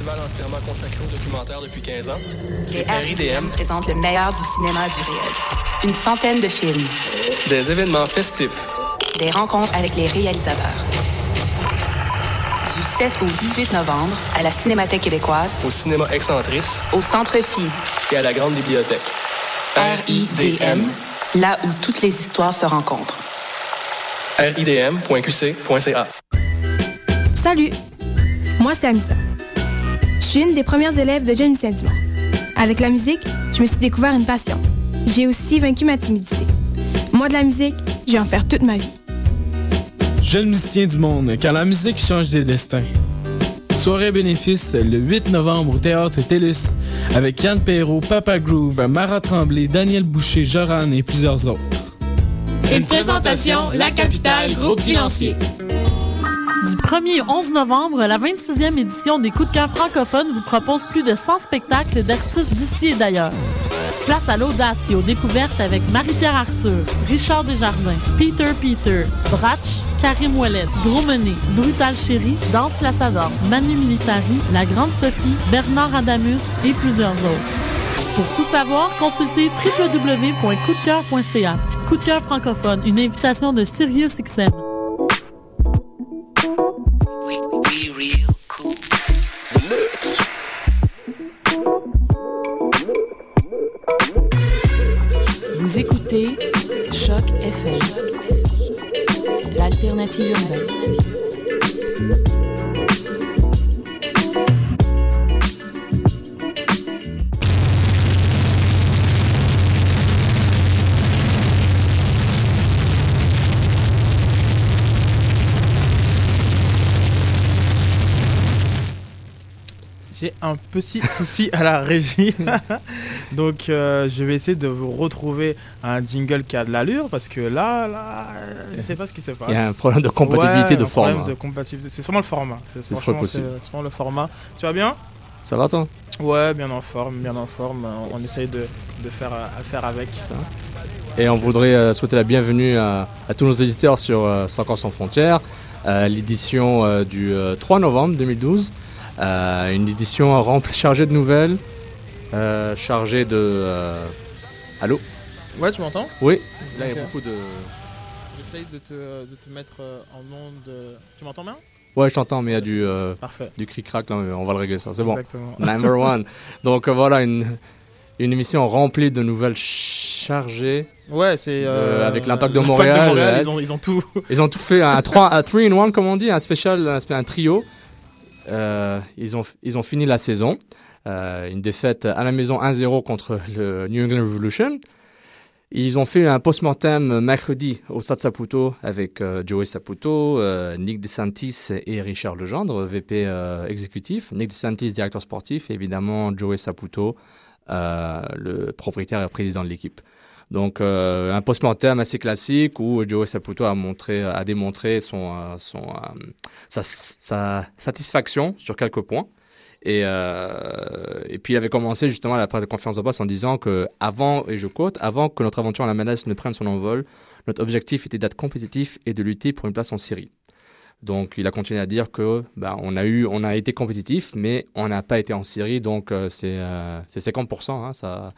festival entièrement consacré au documentaire depuis 15 ans. Les RIDM. présentent le meilleur du cinéma du réel. Une centaine de films, Des événements festifs. des rencontres avec les réalisateurs. Du 7 au 18 novembre, à la Cinémathèque québécoise, Au cinéma Excentrice au Centre Phi, et à la Grande Bibliothèque. RIDM, là où toutes les histoires se rencontrent. ridm.qc.ca. Salut, moi c'est Amissa. Je suis une des premières élèves de Jeune Lucien Dumont. Avec la musique, je me suis découvert une passion. J'ai aussi vaincu ma timidité. Moi de la musique, je vais en faire toute ma vie. Jeune musicien du monde, car la musique change des destins. Soirée bénéfice le 8 novembre au Théâtre TELUS avec Yann Perrault, Papa Groove, Mara Tremblay, Daniel Boucher, Joran et plusieurs autres. Une présentation, La Capitale, groupe financier. Du 1er au 11 novembre, la 26e édition des Coups de cœur francophones vous propose plus de 100 spectacles d'artistes d'ici et d'ailleurs. Place à l'audace et aux découvertes avec Marie-Pierre Arthur, Richard Desjardins, Peter Peter, Bratch, Karim Ouellet, Gros Menet, Brutal Chéri, Danse Lassador, Manu Militari, La Grande Sophie, Bernard Adamus et plusieurs autres. Pour tout savoir, consultez www.coupdecoeur.ca. Coup de cœur francophone, une invitation de Sirius XM. Petit souci à la régie. Donc, euh, je vais essayer de vous retrouver un jingle qui a de l'allure parce que là, là, je sais pas ce qui se passe. Il y a un problème de compatibilité Ouais, de un problème format. de compatibilité. C'est sûrement le format. C'est franchement, sûrement le format. Tu vas bien? Ça va toi? Ouais, bien en forme, bien en forme. On on essaye de, de faire affaire avec. Et on voudrait euh, souhaiter la bienvenue à, à tous nos éditeurs sur euh, Sans corps sans frontières, l'édition euh, du euh, 3 novembre 2012. Euh, une édition remplie, chargée de nouvelles, euh, chargée de... euh, Allô? Ouais, tu m'entends? Oui, là il y a beaucoup de... J'essaye de te, de te mettre en onde. Tu m'entends bien? Ouais, je t'entends, mais il y a du, euh, Parfait. du cric-crac, on va le régler ça, c'est bon. Number one. Donc euh, voilà, une, une émission remplie de nouvelles chargées. Ouais, c'est. Euh, avec l'impact de Montréal, ils, ont, ils ont tout. Ils ont tout fait un 3 un 3 in 1 comme on dit, un spécial, un, un trio. Euh, ils, ont, ils ont fini la saison. Euh, une défaite à la maison 1-0 contre le New England Revolution. Ils ont fait un post-mortem mercredi au Stade Saputo avec euh, Joey Saputo, Nick DeSantis et Richard Legendre, VP exécutif. Nick DeSantis, directeur sportif, et évidemment Joey Saputo, le propriétaire et président de l'équipe. Donc euh, un post-mortem assez classique où Joey Saputo a montré, a démontré son, euh, son, euh, sa, sa satisfaction sur quelques points. Et, euh, et puis il avait commencé justement la conférence de presse en disant que avant, et je quote, avant que notre aventure à la menace ne prenne son envol, notre objectif était d'être compétitif et de lutter pour une place en série. Donc il a continué à dire que bah, on a eu, on a été compétitif, mais on n'a pas été en série, donc euh, c'est euh, c'est 50%. Hein, ça,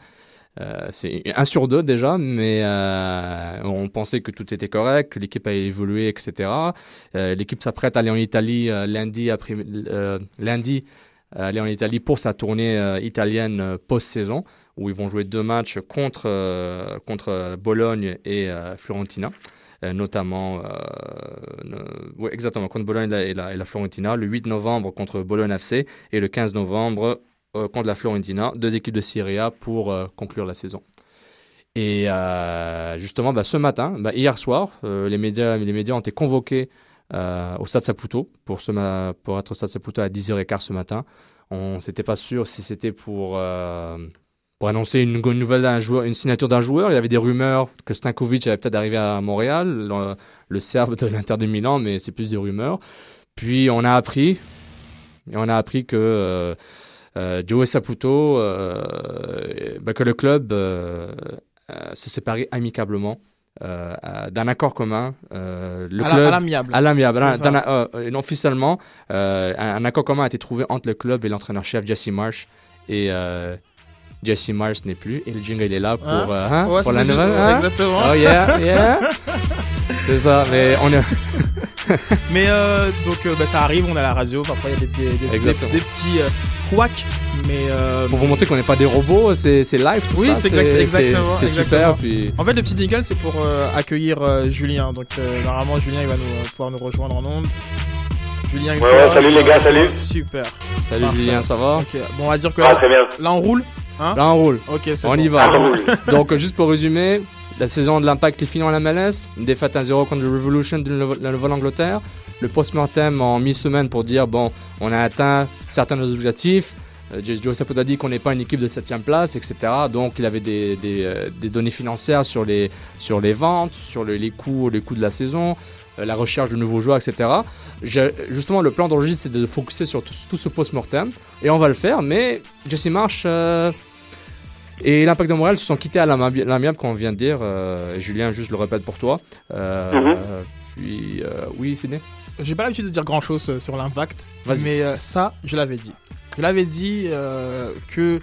euh, c'est un sur deux déjà, mais euh, on pensait que tout était correct, que l'équipe a évolué, etc. L'équipe s'apprête à aller en Italie euh, lundi après lundi aller en Italie pour sa tournée italienne post-saison où ils vont jouer deux matchs contre contre Bologne et Fiorentina. Euh, notamment, euh, exactement, contre Bologne et la, et, la, Fiorentina, le 8 novembre contre Bologne FC et le 15 novembre contre la Fiorentina, deux équipes de Serie pour euh, conclure la saison. Et euh, justement, bah, ce matin, bah, hier soir, euh, les, médias, les médias ont été convoqués au Stade Saputo pour, ce pour être au Stade Saputo à 10h15 ce matin. On s'était pas sûr si c'était pour pour annoncer une, nouvelle d'un joueur, une signature d'un joueur. Il y avait des rumeurs que Stankovic allait peut-être arriver à Montréal, le, Serbe de l'Inter de Milan, mais c'est plus des rumeurs. Puis on a appris, et on a appris que euh, euh Joe Saputo, euh, bah, que le club euh, se séparait amicablement. d'un accord commun, le à club, à l'amiable, à l'amiable, officiellement, un, un, accord commun a été trouvé entre le club et l'entraîneur-chef Jesse Marsh et Jesse Mars n'est plus et le jingle il est là pour, hein? Hein? Ouais, pour la nouvelle. Hein? Exactement. Oh yeah, yeah. c'est ça, mais on est. mais euh, donc euh, bah, ça arrive, on a la radio, parfois il y a des, des, des, des petits euh, couacs, mais euh, pour vous montrer qu'on n'est pas des robots, c'est live tout oui, ça. Oui, c'est exactement. C'est super. Puis... En fait, le petit jingle c'est pour accueillir Julien, donc normalement Julien il va nous, pouvoir nous rejoindre en ondes. Julien, ouais, ouais, salut les gars, salut. Super. Salut Julien, ça va Ok, bon on va dire que ah, là on roule. Hein Là, on roule. Ok, On y va. Donc, juste pour résumer, la saison de l'impact est finie en MLS. Une défaite 1-0 contre le Revolution de la Nouvelle-Angleterre. Le post-mortem en mi-semaine pour dire bon, on a atteint certains de nos objectifs. Euh, Joe Saputo a dit qu'on n'est pas une équipe de 7 place, etc. Donc il avait euh, des, données financières sur les, ventes, sur les, coûts, les coûts de la saison, euh, la recherche de nouveaux joueurs, etc. Justement, le plan d'enregistre, c'est de focuser sur tout, ce post-mortem. Et on va le faire, mais Jesse Marsh et l'Impact de Montréal se sont quittés à l'amiable, comme on vient de dire. Julien, juste le répète pour toi. Mhm. Puis, oui, Sidney J'ai pas l'habitude de dire grand-chose sur l'Impact, mais ça, je l'avais dit. Je l'avais dit euh, que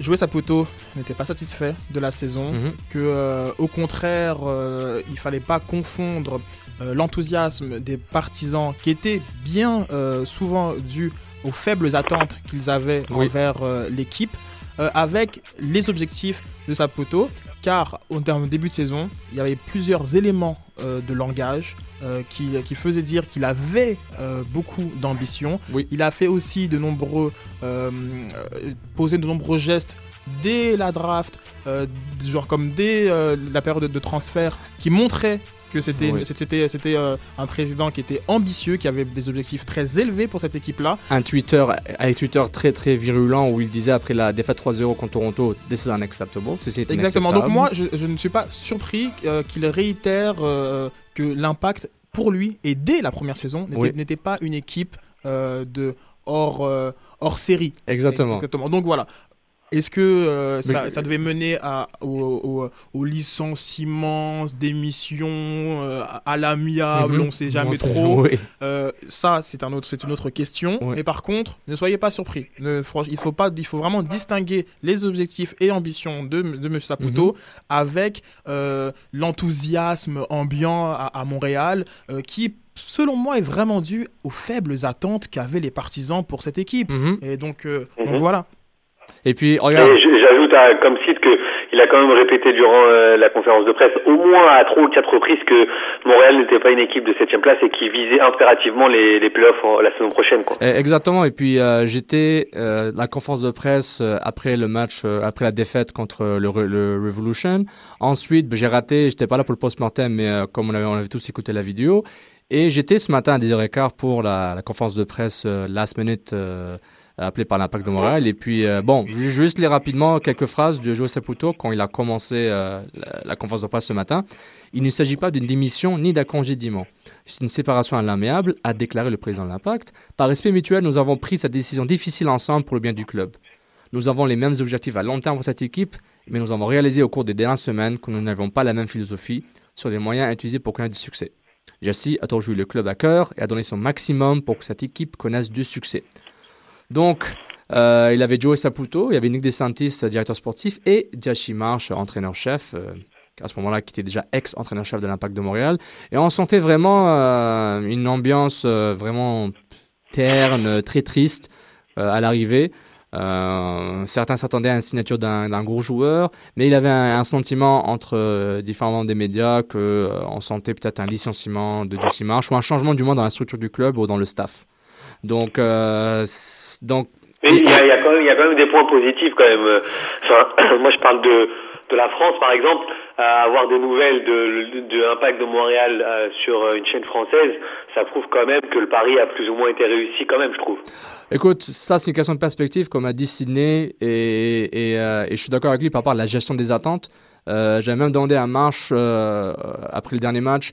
jouer Saputo n'était pas satisfait de la saison, mhm. que euh, au contraire, euh, il fallait pas confondre l'enthousiasme des partisans qui était bien souvent dû aux faibles attentes qu'ils avaient envers l'équipe avec les objectifs de Saputo car au début de saison, il y avait plusieurs éléments euh, de langage euh, qui, qui faisaient dire qu'il avait euh, beaucoup d'ambition. Il a fait aussi de nombreux, posé de nombreux gestes dès la draft, genre comme dès la période de transfert, qui montraient que c'était c'était c'était euh, un président qui était ambitieux, qui avait des objectifs très élevés pour cette équipe-là. Un Twitter, un Twitter très très virulent où il disait après la défaite 3-0 contre Toronto, this is unacceptable. Exactement. Donc moi, je, ne suis pas surpris euh, qu'il réitère euh, que l'impact pour lui et dès la première saison n'était pas une équipe de hors hors série. Exactement. Exactement. Donc voilà. Est-ce que euh, ça, devait mener à, au, licenciement, démission, euh, à l'amiable, mhm. on ne sait jamais trop. Euh, ça, c'est un autre, une autre question. Mais par contre, ne soyez pas surpris. Ne, il, faut pas, il faut vraiment distinguer les objectifs et ambitions de, de M. Saputo mhm. avec l'enthousiasme ambiant à, Montréal qui selon moi, est vraiment dû aux faibles attentes qu'avaient les partisans pour cette équipe. Mhm. Et donc, donc voilà. Et puis, regarde. J'ajoute comme site qu'il a quand même répété durant euh, la conférence de presse, au moins à trois ou quatre reprises, que Montréal n'était pas une équipe de septième place et qu'il visait impérativement les, les playoffs la saison prochaine. Quoi. Eh, exactement. Et puis, euh, j'étais euh, la conférence de presse euh, après le match, après la défaite contre le, le Revolution. Ensuite, ben, j'ai raté, j'étais pas là pour le post-mortem, mais comme on avait, on avait tous écouté la vidéo. Et j'étais ce matin à 10h15 pour la, la conférence de presse last minute appelé par l'Impact de Montréal. Et puis, euh, bon, juste lire rapidement quelques phrases de Joe Saputo quand il a commencé euh, la, conférence de presse ce matin. Il ne s'agit pas d'une démission ni d'un congédiement. C'est une séparation à l'amiable, a déclaré le président de l'Impact. Par respect mutuel, nous avons pris cette décision difficile ensemble pour le bien du club. Nous avons les mêmes objectifs à long terme pour cette équipe, mais nous avons réalisé au cours des dernières semaines que nous n'avons pas la même philosophie sur les moyens utilisés pour connaître du succès. Jesse a toujours joué le club à cœur et a donné son maximum pour que cette équipe connaisse du succès. Donc, euh, il avait Joe Saputo, il y avait Nick DeSantis, directeur sportif, et Jashi Marsh, entraîneur-chef, euh, à ce moment-là, qui était déjà ex-entraîneur-chef de l'Impact de Montréal. Et on sentait vraiment euh, une ambiance vraiment terne, très triste à l'arrivée. certains s'attendaient à une signature d'un gros joueur, mais il avait un, sentiment entre différents membres des médias qu'on sentait peut-être un licenciement de Jesse Marsh ou un changement du moins dans la structure du club ou dans le staff. Donc, euh, donc. Mais il y, a, il, y a quand même, des points positifs quand même. Enfin, moi je parle de de la France, par exemple, avoir des nouvelles de, de l'impact de Montréal euh, sur une chaîne française, ça prouve quand même que le pari a plus ou moins été réussi quand même, je trouve. Écoute, ça c'est une question de perspective, comme a dit Sidney, et, et, euh, et je suis d'accord avec lui par rapport à la gestion des attentes. Euh, J'avais même demandé à Marche, euh, après le dernier match,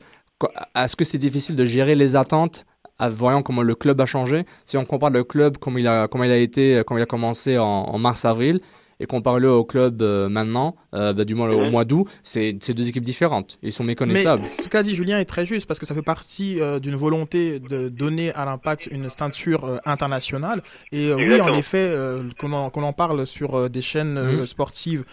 est-ce que c'est difficile de gérer les attentes en voyant comment le club a changé. Si on compare le club, comme il a, comment il a été, comme il a commencé en, en mars-avril, et comparé au club euh, maintenant, euh, bah, du moins au mois d'août, c'est deux équipes différentes. Ils sont méconnaissables. Mais ce qu'a dit Julien est très juste parce que ça fait partie euh, d'une volonté de donner à l'impact une ceinture internationale. Et oui, en effet, qu'on en, en, parle sur des chaînes mhm. sportives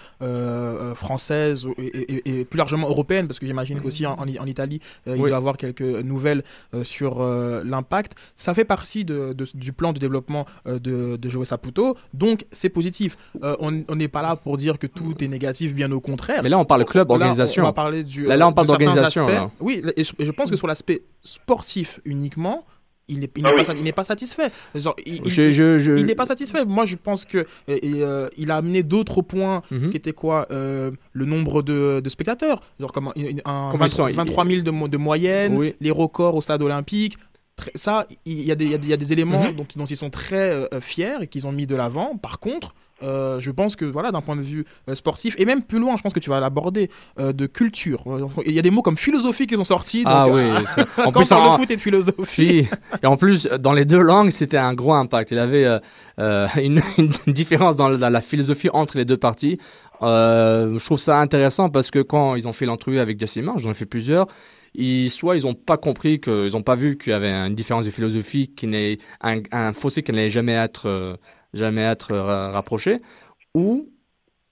françaises et, plus largement européennes, parce que j'imagine qu'aussi en, en, Italie, il doit y avoir quelques nouvelles sur l'impact. Ça fait partie de, du plan de développement de, de Joe Saputo, donc c'est positif. on on n'est pas là pour dire que tout est négatif, bien au contraire. Mais là, on parle club, organisation. Là, on, va parler du. Là, on parle d'organisation. Oui, et je, pense que sur l'aspect sportif uniquement, il n'est ah pas, pas, satisfait. il n'est pas satisfait. Moi, je pense que euh, il a amené d'autres points mhm. qui étaient quoi euh, Le nombre de, spectateurs. Genre comme un, 23 000 de, de moyenne, les records au stade olympique. Ça, il y, a des, éléments mhm. dont, dont, ils sont très euh, fiers et qu'ils ont mis de l'avant. Par contre, euh, je pense que voilà, d'un point de vue euh, sportif, et même plus loin, je pense que tu vas l'aborder, euh, de culture. Il y a des mots comme philosophie qui sont sortis. ah oui, en plus, on foot et de philosophie. Et en plus, dans les deux langues, c'était un gros impact. Il avait une, différence dans la, philosophie entre les deux parties. je trouve ça intéressant parce que quand ils ont fait l'entrevue avec Marsh, j'en ai fait plusieurs, ils, soit ils n'ont pas compris, qu'ils n'ont pas vu qu'il y avait une différence de philosophie, qui n'est un, un, fossé qui n'allait jamais être jamais être rapprochés, ou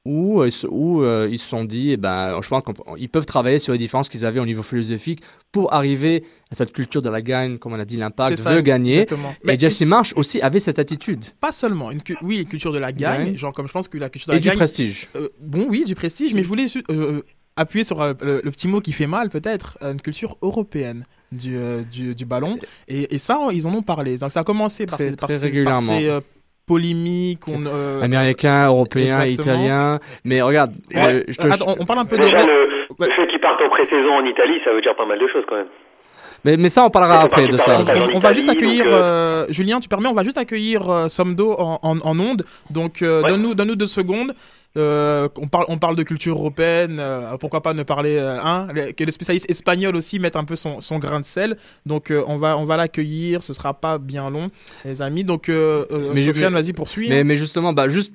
où, où euh, ils se sont dit, eh ben, je pense qu'ils peuvent travailler sur les différences qu'ils avaient au niveau philosophique pour arriver à cette culture de la gagne, comme on a dit, l'impact veut gagner. Et Jesse Marsh aussi avait cette attitude. Pas seulement, une oui, une culture de la gagne, genre comme je pense que la culture de la gagne. Et du prestige. Euh, bon, oui, du prestige, mais je voulais euh, appuyer sur le, petit mot qui fait mal, peut-être, une culture européenne. Du, du, du, ballon et, et, ça ils en ont parlé donc ça a commencé par, ces, par, régulièrement polémique. On, euh, Américain, européen, italien. Mais regarde, on, parle un peu de. Le, fait qu'ils partent en pré-saison en Italie, ça veut dire pas mal de choses quand même. Mais, mais ça, on parlera après de ça. On, va juste accueillir, euh, euh, Julien, tu permets, on va juste accueillir euh, Somdo en, en, en onde. Donc, donne-nous donne deux secondes. Euh, on, parle, on parle de culture européenne, euh, pourquoi pas ne parler, euh, hein, que les spécialistes espagnols aussi mettent un peu son, son grain de sel. Donc on va, on va l'accueillir, ce sera pas bien long, les amis. Donc mais Sofiane, vas-y, poursuis. Mais, mais justement, bah, juste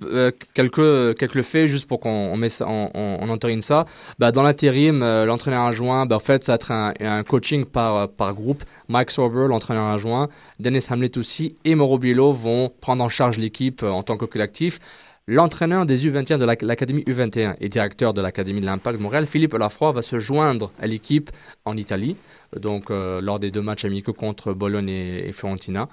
quelques, quelques faits, juste pour qu'on on, on, entérine ça. Bah, dans l'intérim, l'entraîneur adjoint, bah, en fait, ça va être un, un coaching par, par groupe. Mike Sorber, l'entraîneur adjoint, Dennis Hamlet aussi et Mauro Biello vont prendre en charge l'équipe en tant que collectif. L'entraîneur des U21 de l'Académie U21 et directeur de l'Académie de l'Impact Montréal, Philippe Lafroy, va se joindre à l'équipe en Italie, donc euh, lors des deux matchs amicaux contre Bologne et, Fiorentina.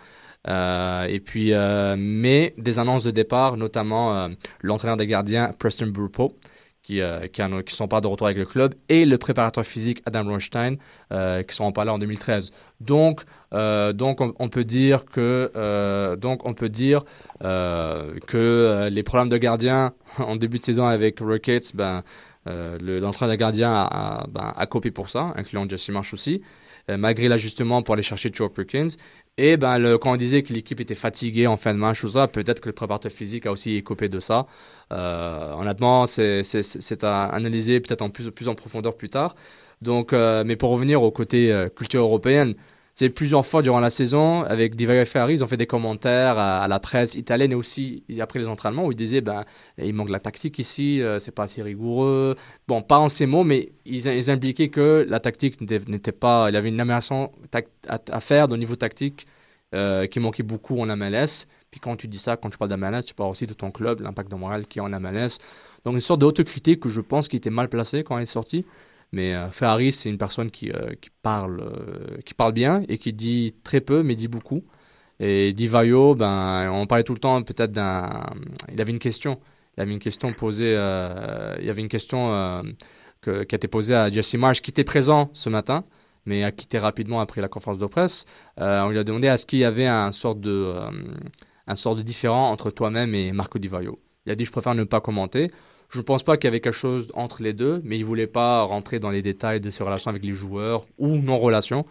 Euh, et puis, euh, mais des annonces de départ, notamment l'entraîneur des gardiens Preston Burpo, qui, qui, qui, sont pas de retour avec le club, et le préparateur physique Adam Ronstein, qui sont pas là en 2013. Donc, donc on, peut dire que, donc on peut dire euh, que euh, les problèmes de gardien en début de saison avec Rockets, ben, euh, l'entraîneur de gardien a, ben, a, copé pour ça, incluant Jesse Marsh aussi, malgré l'ajustement pour aller chercher Joe Perkins. Et ben, quand on disait que l'équipe était fatiguée en fin de match, peut-être que le préparateur physique a aussi copé de ça. honnêtement, c'est à analyser peut-être en plus, en profondeur plus tard. Donc, mais pour revenir au côté culture européenne, c'est plusieurs fois durant la saison, avec Divayo Ferrari, ils ont fait des commentaires à, la presse italienne et aussi après les entraînements où ils disaient ben, il manque la tactique ici, euh, c'est pas assez rigoureux. Bon, pas en ces mots, mais ils, impliquaient que la tactique n'était pas. Il y avait une amélioration à, faire au niveau tactique euh, qui manquait beaucoup en MLS. Puis quand tu dis ça, quand tu parles d'MLS, tu parles aussi de ton club, l'impact de Montréal qui est en MLS. Donc une sorte d'autocritique que je pense qui était mal placée quand elle est sortie. Mais euh, Ferrari, c'est une personne qui, euh, qui, parle, euh, qui parle bien et qui dit très peu, mais dit beaucoup. Et Divayo, ben, on parlait tout le temps peut-être. Il avait une question. Il avait une question posée. il avait une question que, qui a été posée à Jesse Marsh, qui était présent ce matin, mais a quitté rapidement après la conférence de presse. on lui a demandé est-ce qu'il y avait un sorte de, un sort de différent entre toi-même et Marco Divayo. Il a dit je préfère ne pas commenter. Je ne pense pas qu'il y avait quelque chose entre les deux, mais il ne voulait pas rentrer dans les détails de ses relations avec les joueurs ou non-relations.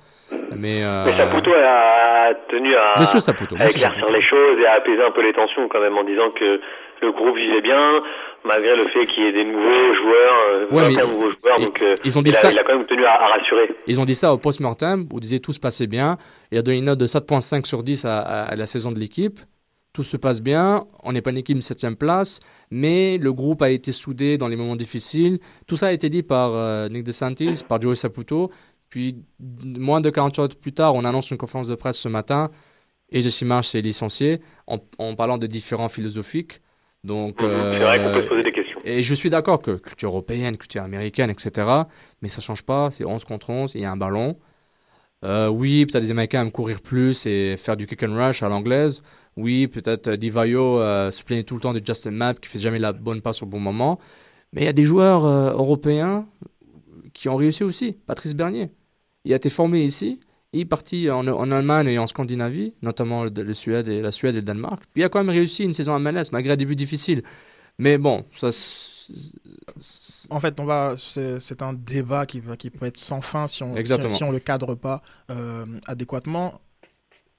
Mais, euh... mais Saputo a tenu à, Monsieur Saputo, à éclaircir les choses et à apaiser un peu les tensions quand même en disant que le groupe vivait bien malgré le fait qu'il y ait des nouveaux joueurs, euh, ouais, mais nouveaux joueurs. Donc, euh, ils ont dit il, a, ça, il a quand même tenu à, à, rassurer. Ils ont dit ça au post-mortem où disait tout se passait bien. Il a donné une note de 7.5 sur 10 à, à, à la saison de l'équipe tout se passe bien, on n'est pas une équipe de 7 place, mais le groupe a été soudé dans les moments difficiles. Tout ça a été dit par euh, Nick DeSantis, par Joey Saputo. Puis, moins de 48 heures plus tard, on annonce une conférence de presse ce matin et Jesse Marsh s'est licencié en, en, parlant de différents philosophiques. Donc, mmh, euh, c'est vrai qu'on peut se poser des questions. Et je suis d'accord que culture européenne, culture américaine, etc. Mais ça change pas. C'est 11 contre 11, il y a un ballon. Euh, oui, peut-être les Américains aiment courir plus et faire du kick and rush à l'anglaise. Oui, peut-être Divayo euh, se plaignait tout le temps de Justin Mapp qui fait jamais la bonne passe au bon moment. Mais il y a des joueurs euh, européens qui ont réussi aussi. Patrice Bernier, il a été formé ici. Il est parti en, en Allemagne et en Scandinavie, notamment le, le, Suède et, la Suède et le Danemark. Puis il a quand même réussi une saison à MLS malgré un début difficile. Mais bon, ça. En fait, on va, c'est un débat qui, va, qui peut être sans fin si on si, si on le cadre pas euh, adéquatement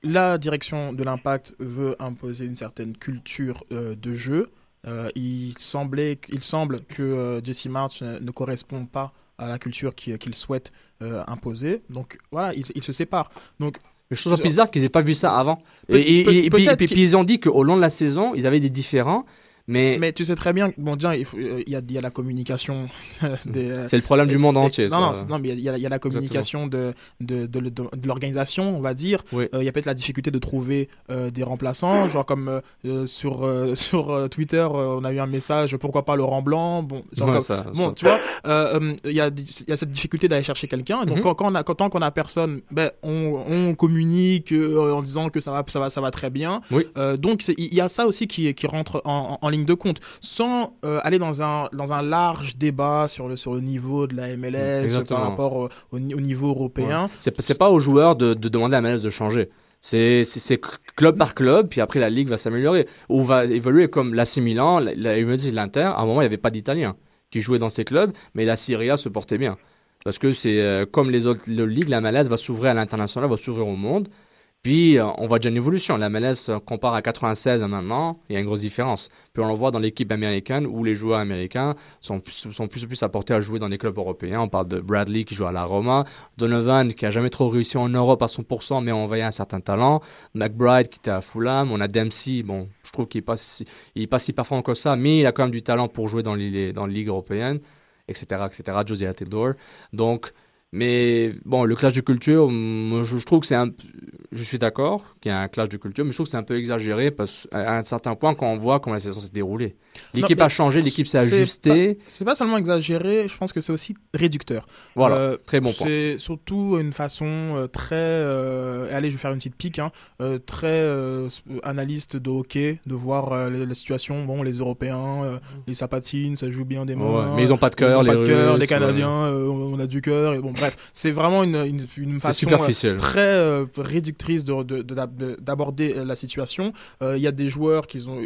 la direction de l'impact veut imposer une certaine culture euh, de jeu. Euh, il, semblait, il semble que euh, Jesse March ne, ne, correspond pas à la culture qu'il qu souhaite imposer. Donc voilà, ils il se séparent. Donc, je trouve bizarre qu'ils n'aient pas vu ça avant. Et, et, et, puis, et, puis, ils ont dit qu'au long de la saison, ils avaient des différends. Mais... mais tu sais très bien, bon, déjà, il, faut, il, y, a, il y a la communication. C'est le problème du monde entier. Non, non, non, mais il y a, il y a la communication de, de, de, de, de l'organisation, on va dire. Oui. Euh, il y a peut-être la difficulté de trouver euh, des remplaçants, genre comme euh, sur, sur Twitter, on a eu un message, pourquoi pas Laurent Blanc. Bon, genre ouais, comme, ça, bon ça. tu vois, il y, a, il y a cette difficulté d'aller chercher quelqu'un. Donc, Mhm. quand, quand, on a, quand tant qu'on a personne, ben, on, on communique en disant que ça va, ça va, ça va très bien. Oui. donc, il y a ça aussi qui, qui rentre en, en, en ligne de compte sans euh, aller dans un, dans un large débat sur le, sur le niveau de la MLS Exactement. par rapport au, au, au niveau européen. Ouais. C'est pas aux joueurs de, de demander à la MLS de changer. C'est club par club, puis après la ligue va s'améliorer. Ou va évoluer comme l'AC Milan, la, la Juventus et l'Inter. À un moment, il n'y avait pas d'Italiens qui jouaient dans ces clubs, mais la Syria se portait bien. Parce que c'est euh, comme les autres ligues, la MLS va s'ouvrir à l'international, va s'ouvrir au monde. Euh, on voit déjà une évolution. La MLS euh, compare à 96 à maintenant, il y a une grosse différence. Puis, on le voit dans l'équipe américaine où les joueurs américains sont plus, sont plus apportés à jouer dans des clubs européens. On parle de Bradley qui joue à la Roma, Donovan qui a jamais trop réussi en Europe à 100%, mais on voyait un certain talent, McBride qui était à Fulham, on a Dempsey, bon, je trouve qu'il n'est pas, si, si performant que ça, mais il a quand même du talent pour jouer dans les, dans les ligues européennes, etc., etc., Josiah Taylor. Donc, mais bon, le clash de culture, je, trouve que c'est un. Je suis d'accord qu'il y a un clash de culture, mais je trouve que c'est un peu exagéré parce qu'à un certain point, quand on voit comment la saison s'est déroulée, l'équipe a changé, l'équipe s'est ajustée. C'est pas, seulement exagéré, je pense que c'est aussi réducteur. Voilà, euh, très bon point. C'est surtout une façon euh, très. Euh, allez, je vais faire une petite pique, hein, euh, très analyste de hockey, de voir la situation. Bon, les Européens, les sapatines, ça joue bien des. Ouais, mais ils ont pas de cœur, les, Canadiens, on a du cœur. Et bon, bref, c'est vraiment une, une, une façon superficielle. très euh, réductrice d'aborder de, de, la situation. Il euh, y a des joueurs qui ont.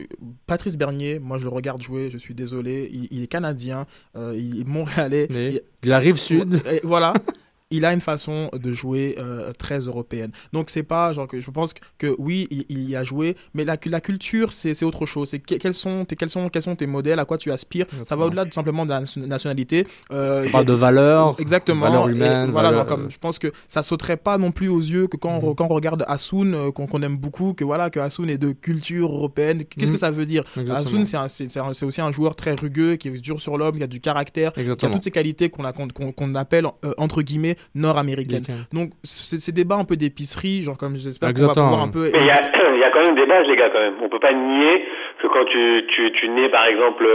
Patrice Bernier, moi je le regarde jouer, je suis désolé, il, il est canadien, euh, il est montréalais. Mais il, la rive sud. Et voilà. il a une façon de jouer euh, très européenne. Donc c'est pas genre que je pense que, oui, il, il, y a joué, mais la, la culture c'est autre chose. C'est que, quels sont tes quels sont quels sont tes modèles, à quoi tu aspires? Exactement. Ça va au-delà simplement de la nationalité. Euh, ça parle de valeurs, exactement. Valeurs humaines. Et, voilà, valeurs... comme je pense que ça sauterait pas non plus aux yeux que quand, Mhm. on, quand on regarde Asun, euh, qu'on qu aime beaucoup, que voilà que Asun est de culture européenne. Qu'est-ce Mhm. que ça veut dire? Asun c'est aussi un joueur très rugueux qui est dur sur l'homme, qui a du caractère, Exactement. qui a toutes ces qualités qu'on qu qu appelle euh, entre guillemets nord-américaines. Donc, ces débats un peu d'épicerie, genre comme j'espère qu'on va pouvoir un peu. Il y, a, y a quand même des bases, les gars, quand même. On peut pas nier que quand tu, tu, tu nais, par exemple,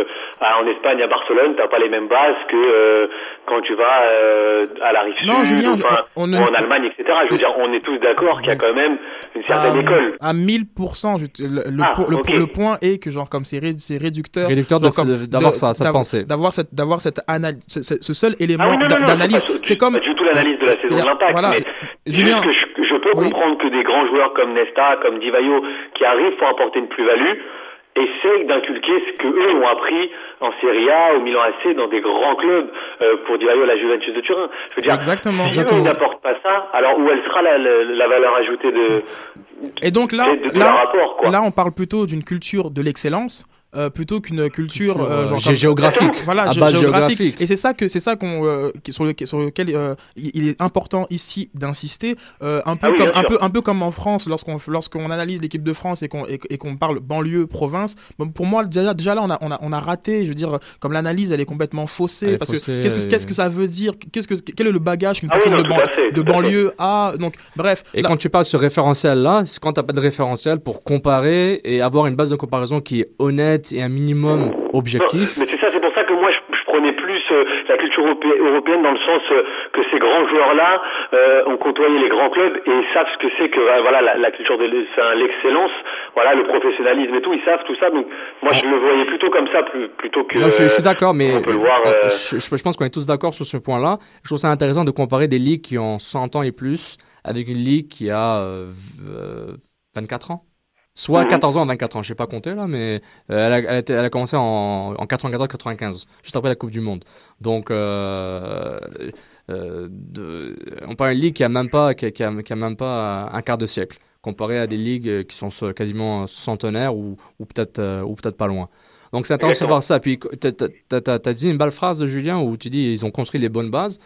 à, en Espagne, à Barcelone, t'as pas les mêmes bases que euh, quand tu vas euh, à la rive non, sud, Julien, enfin, on, on ou en Allemagne, etc. Je veux dire, on est tous d'accord qu'il y a quand même une certaine à, école. À 1000%, je, le, le, ah, le, okay. le, point est que, genre, comme c'est ré, réducteur. Réducteur d'avoir ça, cette pensée. D'avoir cette, d'avoir cette analyse, ce, ce, seul élément ah, oui, d'analyse. C'est comme. Pas du tout l'analyse de la saison de l'impact. Voilà. Mais Julien, juste que je, je peux oui. comprendre que des grands joueurs comme Nesta, comme Divayo, qui arrivent pour apporter une plus-value, essaye d'inculquer ce que eux ont appris en Serie A, au Milan AC, dans des grands clubs, euh, pour dire la Juventus de Turin. Je veux dire, Exactement. si eux n'apportent pas ça, alors où elle sera la, la, la valeur ajoutée de et donc là, de, de là, rapport, quoi. là, on parle plutôt d'une culture de l'excellence euh, plutôt qu'une culture, culture euh, genre gé géographique. Voilà, à gé base géographique. géographique. Et c'est ça que c'est ça qu'on euh, sur, le, sur lequel euh, il est important ici d'insister, euh, un peu Ah oui, comme bien un peu un peu comme en France lorsqu'on lorsqu'on analyse l'équipe de France et qu'on et, et qu'on parle banlieue province. Bon, pour moi déjà déjà là on a on a on a raté. Je veux dire comme l'analyse elle est complètement faussée Elle est parce faussée, que qu'est-ce que et- qu'est-ce que ça veut dire? Qu'est-ce que quel est le bagage qu'une Ah oui, personne non, de, ban- fait, banlieue a? Donc bref. Et là- quand tu parles de ce référentiel-là, c'est quand tu n'as pas de référentiel pour comparer et avoir une base de comparaison qui est honnête et un minimum objectif. Non, mais c'est ça, c'est pour ça que moi je, je prenais plus euh, la culture europé- européenne dans le sens euh, que ces grands joueurs-là euh, ont côtoyé les grands clubs et ils savent ce que c'est que voilà la, la culture de enfin, l'excellence, voilà le professionnalisme et tout, ils savent tout ça. Donc moi je le voyais plutôt comme ça plus, plutôt que. Non, je, je suis d'accord, mais on peut le voir, je, je- pense qu'on est tous d'accord sur ce point-là. Je trouve ça intéressant de comparer des ligues qui ont 100 ans et plus avec une ligue qui a euh, v- euh, 24 ans. Soit Mhm. 14 ans ou 24 ans, je sais pas compter là, mais euh, elle, a, elle, a été- elle a commencé en, en 94-95, juste après la Coupe du Monde. Donc, euh, euh, de, on parle d'une ligue qui a même pas, qui a, qui a- qui a même pas un quart de siècle, comparé à des ligues qui sont so- quasiment centenaires ou, ou peut-être ou peut-être pas loin. Donc c'est intéressant de voir ça. Puis tu as, dit une belle phrase de Julien où tu dis ils ont construit les bonnes bases.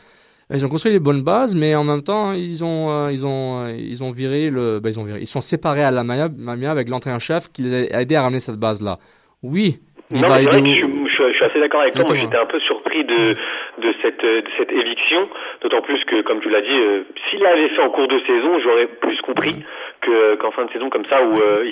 Ils ont construit les bonnes bases, mais en même temps ils ont euh, ils ont euh, ils ont viré le ben, ils ont viré. Ils sont séparés à la Maya avec l'entraîneur-chef qui les a aidés à ramener cette base là. Oui. Non, mais Edu- je, suis- je je suis assez d'accord avec toi. Moi, j'étais un peu surpris de, de, cette, euh, de cette éviction. D'autant plus que, comme tu l'as dit, euh, s'il l'avait fait en cours de saison, j'aurais plus compris que, qu'en fin de saison, comme ça, où euh,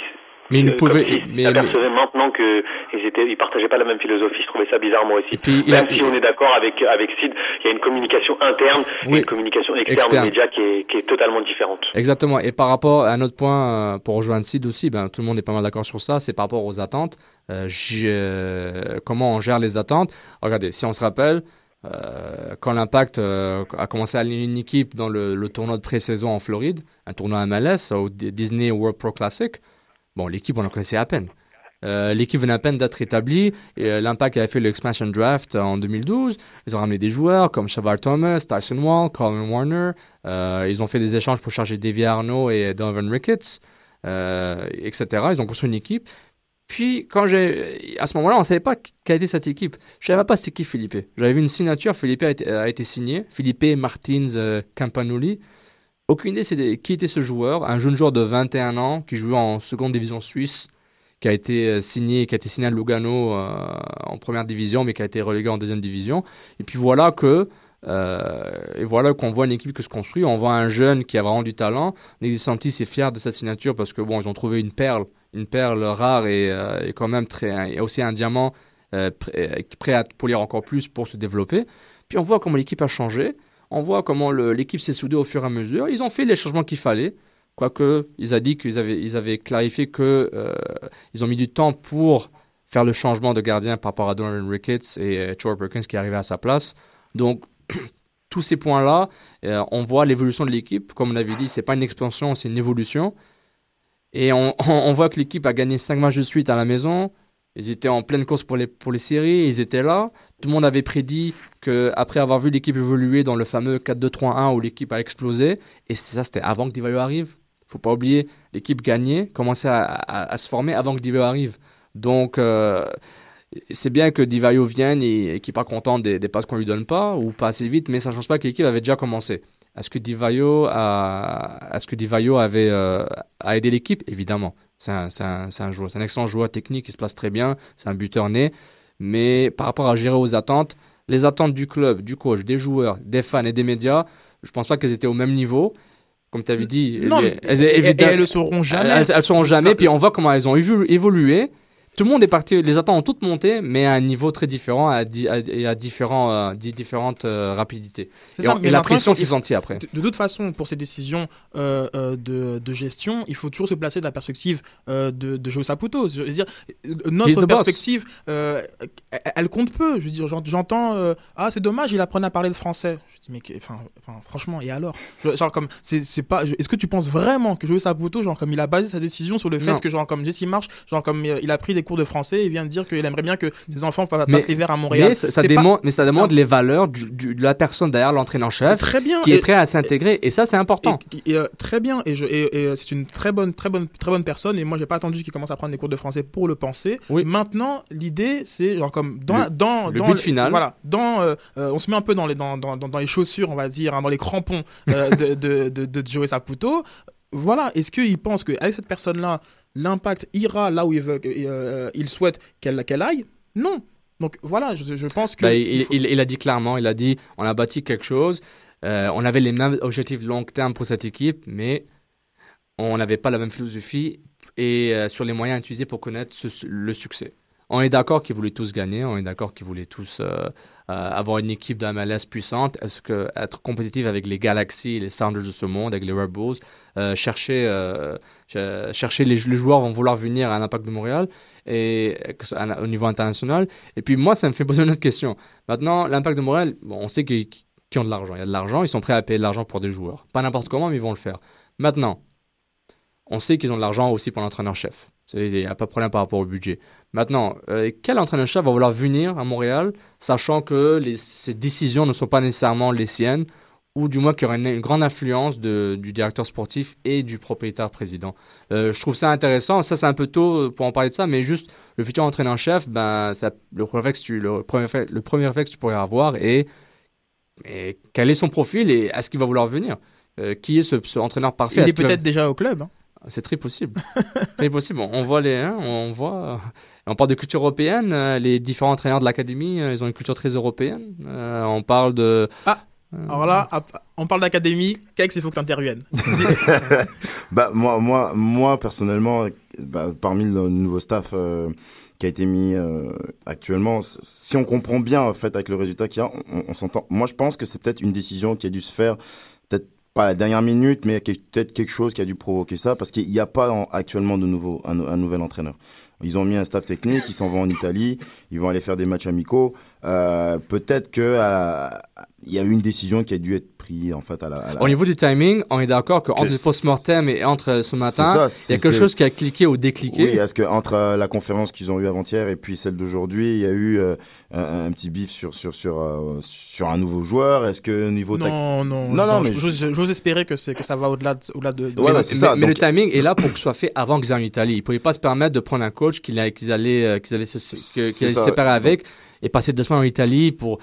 Mais il ne euh, pouvait- comme s'il mais- maintenant qu'ils étaient, ils partageaient pas la même philosophie. Je trouvais ça bizarre, moi aussi. puis, a- même si on est d'accord avec, avec Sid, il y a une communication interne et une communication externe, Externe. médias qui est, qui est totalement différente. Exactement. Et par rapport à un autre point, euh, pour rejoindre Sid aussi, ben, tout le monde est pas mal d'accord sur ça, c'est par rapport aux attentes. Euh, euh, comment on gère les attentes Regardez, si on se rappelle, euh, quand l'Impact euh, a commencé à aligner une équipe dans le, le tournoi de pré-saison en Floride, un tournoi MLS au Disney World Pro Classic, bon, l'équipe, on la connaissait à peine. Euh, L'équipe venait à peine d'être établie. euh, L'Impact avait fait l'expansion draft en 2012. Ils ont ramené des joueurs comme Shavar Thomas, Tyson Wall, Colin Warner. Euh, ils ont fait des échanges pour charger Davy Arnaud et Donovan Ricketts, euh, etc. Ils ont construit une équipe. Puis, quand j'ai, à ce moment-là, on ne savait pas quelle était cette équipe. Je ne savais pas c'était qui Philippe. J'avais vu une signature, Philippe a été, signé. Philippe Martins Campanoli. Aucune idée c'était qui était ce joueur. Un jeune joueur de 21 ans qui jouait en seconde division suisse, qui a été euh, signé, qui a été signé à Lugano euh, en première division, mais qui a été relégué en deuxième division. Et puis voilà que euh, et voilà qu'on voit une équipe qui se construit. On voit un jeune qui a vraiment du talent. Nexisantis est fier de sa signature parce que bon, ils ont trouvé une perle, une perle rare et, quand même très, et aussi un diamant prêt à polir encore plus pour se développer. Puis on voit comment l'équipe a changé. On voit comment l'équipe s'est soudée au fur et à mesure. Ils ont fait les changements qu'il fallait. Quoique, ils ont dit qu'ils avaient, clarifié que euh, ont mis du temps pour faire le changement de gardien par rapport à Donovan Ricketts et euh, Troy Perkins qui arrivé à sa place. Donc, tous ces points-là, euh, on voit l'évolution de l'équipe. Comme on avait dit, c'est pas une expansion, c'est une évolution. Et on voit que l'équipe a gagné 5 matchs de suite à la maison. Ils étaient en pleine course pour les, pour les séries, ils étaient là. Tout le monde avait prédit qu'après avoir vu l'équipe évoluer dans le fameux 4-2-3-1 où l'équipe a explosé, et ça c'était avant que Divayo arrive, faut pas oublier, l'équipe gagnait, commençait à, se former avant que Divayo arrive. Donc euh, c'est bien que Divayo vienne et, et qu'il n'est pas content des, passes qu'on lui donne pas, ou pas assez vite, mais ça ne change pas que l'équipe avait déjà commencé. Est-ce que Divayo a, est-ce que Divayo avait euh, aidé l'équipe? Évidemment. C'est un joueur, c'est un excellent joueur technique, il se place très bien, c'est un buteur né. Mais par rapport à gérer aux attentes, les attentes du club, du coach, des joueurs, des fans et des médias, je pense pas qu'elles étaient au même niveau. Comme tu avais dit, Non, les- mais- elles le seront jamais. Elles, elles seront jamais. Puis on voit comment elles ont évo- évolué. Tout le monde est parti, les attentes ont toutes monté, mais à un niveau très différent à di- à- et à, différents, euh, di- différentes euh, rapidités. Et, ça, on- mais et la pression s'est sentie après. De, de toute façon, pour ces décisions euh, euh, de, de gestion, il faut toujours se placer de la perspective de, de Joe Saputo. Je veux dire, notre perspective, elle, compte peu. Je veux dire, j'ent- j'entends, ah c'est dommage, il apprenait à parler le français. Je dis mais enfin, franchement, et alors? Je- Genre comme, c'est c'est pas. Est-ce que tu penses vraiment que Joe Saputo, genre comme il a basé sa décision sur le fait Non. que genre comme Jesse Marsh, genre comme il a pris des cours de français et vient de dire qu'il aimerait bien que ses enfants passent l'hiver à Montréal. Mais ça, démontre, mais ça demande les valeurs de la personne derrière l'entraîneur-chef qui est prêt à s'intégrer. Et, ça, c'est important. Et, euh, très bien. Et, et, c'est une très bonne, très, bonne, très bonne personne. Et moi, j'ai pas attendu qu'il commence à prendre des cours de français pour le penser. Oui. Maintenant, l'idée, c'est genre comme dans le, dans, le but final. Voilà. Dans, euh, euh, on se met un peu dans les, dans, dans, dans les chaussures, on va dire, hein, dans les crampons de, de, de, de Joey Saputo. Voilà. Est-ce qu'il pense qu'avec cette personne-là, l'impact ira là où il, veut, euh, il souhaite qu'elle aille Non. Donc voilà, je, je pense que. Bah, il, il, a dit clairement, il a dit on a bâti quelque chose, euh, on avait les mêmes objectifs long terme pour cette équipe, mais on n'avait pas la même philosophie et euh, sur les moyens utilisés pour connaître le succès. On est d'accord qu'ils voulaient tous gagner, on est d'accord qu'ils voulaient tous avoir une équipe MLS puissante. Est-ce que être compétitif avec les Galaxy, les Sounders de ce monde, avec les Red Bulls, chercher chercher les, joueurs vont vouloir venir à l'impact de Montréal et au niveau international. Et puis moi, ça me fait poser une autre question. Maintenant, l'impact de Montréal, bon, on sait qu'ils ont de l'argent. Il y a de l'argent, ils sont prêts à payer de l'argent pour des joueurs. Pas n'importe comment, mais ils vont le faire. Maintenant, on sait qu'ils ont de l'argent aussi pour l'entraîneur-chef. Il n'y a pas de problème par rapport au budget. Maintenant, euh, quel entraîneur-chef va vouloir venir à Montréal, sachant que les, ces décisions ne sont pas nécessairement les siennes? Ou du moins qu'il y aurait une, grande influence de, du directeur sportif et du propriétaire président. Euh, je trouve ça intéressant. Ça, c'est un peu tôt pour en parler de ça, mais juste le futur entraîneur-chef, ben, ça, le, premier réflexe, tu, le, premier, le premier réflexe que tu pourrais avoir est, quel est son profil et est-ce qu'il va vouloir venir? Euh, Qui est ce, entraîneur parfait? Il est, peut-être déjà au club. Hein. C'est très possible. très possible. On voit les, hein, on voit. On parle de culture européenne. Euh, les différents entraîneurs de l'académie, ils ont une culture très européenne. on parle de. Ah, alors là, on parle d'académie. Kex, il faut que tu interviennes. bah, moi, moi, moi, personnellement, bah, parmi le nouveau staff euh, qui a été mis euh, actuellement, si on comprend bien, en fait, avec le résultat qu'il y a, on, s'entend. Moi, je pense que c'est peut-être une décision qui a dû se faire, peut-être pas à la dernière minute, mais peut-être quelque chose qui a dû provoquer ça, parce qu'il n'y a pas actuellement de nouveau, un nouvel entraîneur. Ils ont mis un staff technique, ils s'en vont en Italie, ils vont aller faire des matchs amicaux. Euh, Peut-être que il y a eu une décision qui a dû être prise en fait à la. Au niveau du timing, on est d'accord qu'entre le post-mortem et entre ce matin, il y a quelque chose qui a cliqué ou décliqué. Oui, est-ce que entre euh, la conférence qu'ils ont eue avant-hier et puis celle d'aujourd'hui, il y a eu euh, un, petit bif sur sur sur euh, sur un nouveau joueur? Est-ce que au niveau non, non non non, mais j'ose espérer que c'est que ça va au-delà de, au-delà de. Voilà, mais, ça. mais le timing est là pour que ce soit fait avant qu'ils aient en Italie. Ils pouvaient pas se permettre de prendre un coach qu'ils allaient, qu'ils allaient, qu'ils allaient se, qu'ils allaient se séparer avec et passer deux semaines en Italie pour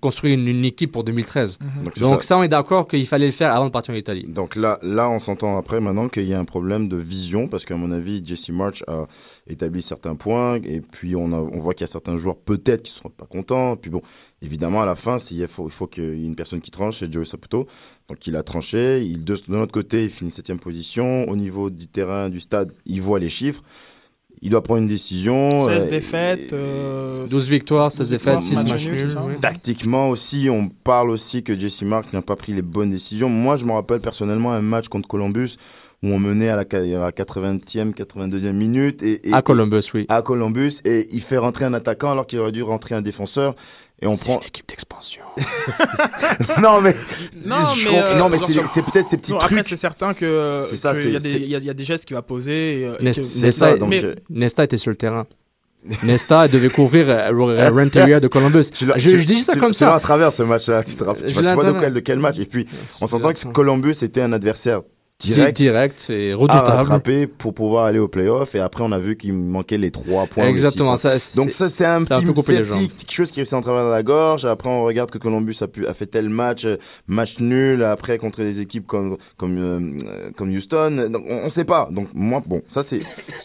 construire une, équipe pour 2013. Mhm. Donc, ça, on est d'accord qu'il fallait le faire avant de partir en Italie. Donc là, là on s'entend après maintenant qu'il y a un problème de vision parce qu'à mon avis, Jesse March a établi certains points et puis on, a, on voit qu'il y a certains joueurs peut-être qui ne seront pas contents. Puis bon, évidemment, à la fin, il faut, il faut qu'il y ait une personne qui tranche, c'est Joey Saputo. Donc il a tranché. Il, de, de notre côté, il finit septième position. Au niveau du terrain, du stade, il voit les chiffres il doit prendre une décision. 16 euh, défaites. 12 euh, victoires, 16 défaites, 6 matchs nuls. Tactiquement aussi, on parle aussi que Jesse Mark n'a pas pris les bonnes décisions. Moi, je me rappelle personnellement un match contre Columbus où on menait à la 80e, 82e minute. Et, à Columbus, oui. À Columbus. Et il fait rentrer un attaquant alors qu'il aurait dû rentrer un défenseur. Et on prend une équipe d'expansion. non mais non mais, euh, non mais c'est peut-être ces petits non, trucs. Après c'est certain que c'est ça. Il y, y, a des gestes qu'il va poser. Et, Nesta, donc, mais... Nesta était sur le terrain. Nesta devait couvrir euh, Renteria de Columbus. Tu je, je, dis ça comme ça. Tu à travers ce match-là. Tu, te rappelles, tu, vois de quel, de quel match. Et puis, on s'entend que Columbus était un adversaire direct, direct et redoutable. À rattraper pour pouvoir aller au playoff. Et après, on a vu qu'il manquait les trois points. Exactement. ça, Donc ça, c'est un, petit, petit, petit chose qui restait en travers de la gorge. Après, on regarde que Columbus a, pu, a fait tel match, match nul. Après, contre des équipes comme comme euh, comme Houston. Donc, on, on sait pas. Donc moi, bon, ça c'est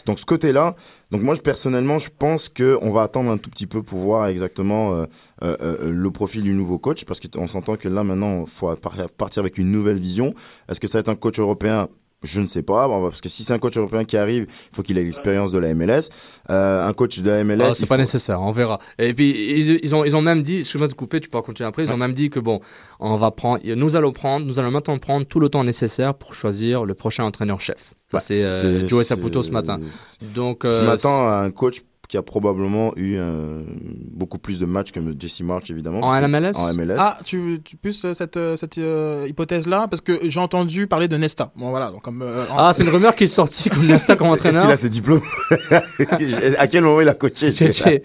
donc ce côté-là. Donc moi, je, personnellement, je pense qu'on va attendre un tout petit peu pour voir exactement euh, euh, euh, le profil du nouveau coach, parce qu'on s'entend que là, maintenant, il faut partir avec une nouvelle vision. Est-ce que ça va être un coach européen? Je ne sais pas, parce que si c'est un coach européen qui arrive, il faut qu'il ait l'expérience de la MLS. Euh, un coach de la MLS, ah, c'est pas nécessaire, on verra. Et puis ils, ont ils ont même dit, excuse-moi de couper, tu pourras continuer après. Ils ont même dit que bon, on va prendre, nous allons prendre, nous allons maintenant prendre tout le temps nécessaire pour choisir le prochain entraîneur-chef. Ça c'est euh, Joe Saputo ce matin. Donc je euh, m'attends à un coach qui a probablement eu beaucoup plus de matchs que Jesse March, évidemment. En MLS En MLS. Ah, tu, tu plus cette, cette hypothèse-là Parce que j'ai entendu parler de Nesta. Bon, voilà. Donc, comme, ah, c'est une rumeur qui est sortie comme Nesta comme entraîneur. Est-ce qu'il a ses diplômes À quel moment il a coaché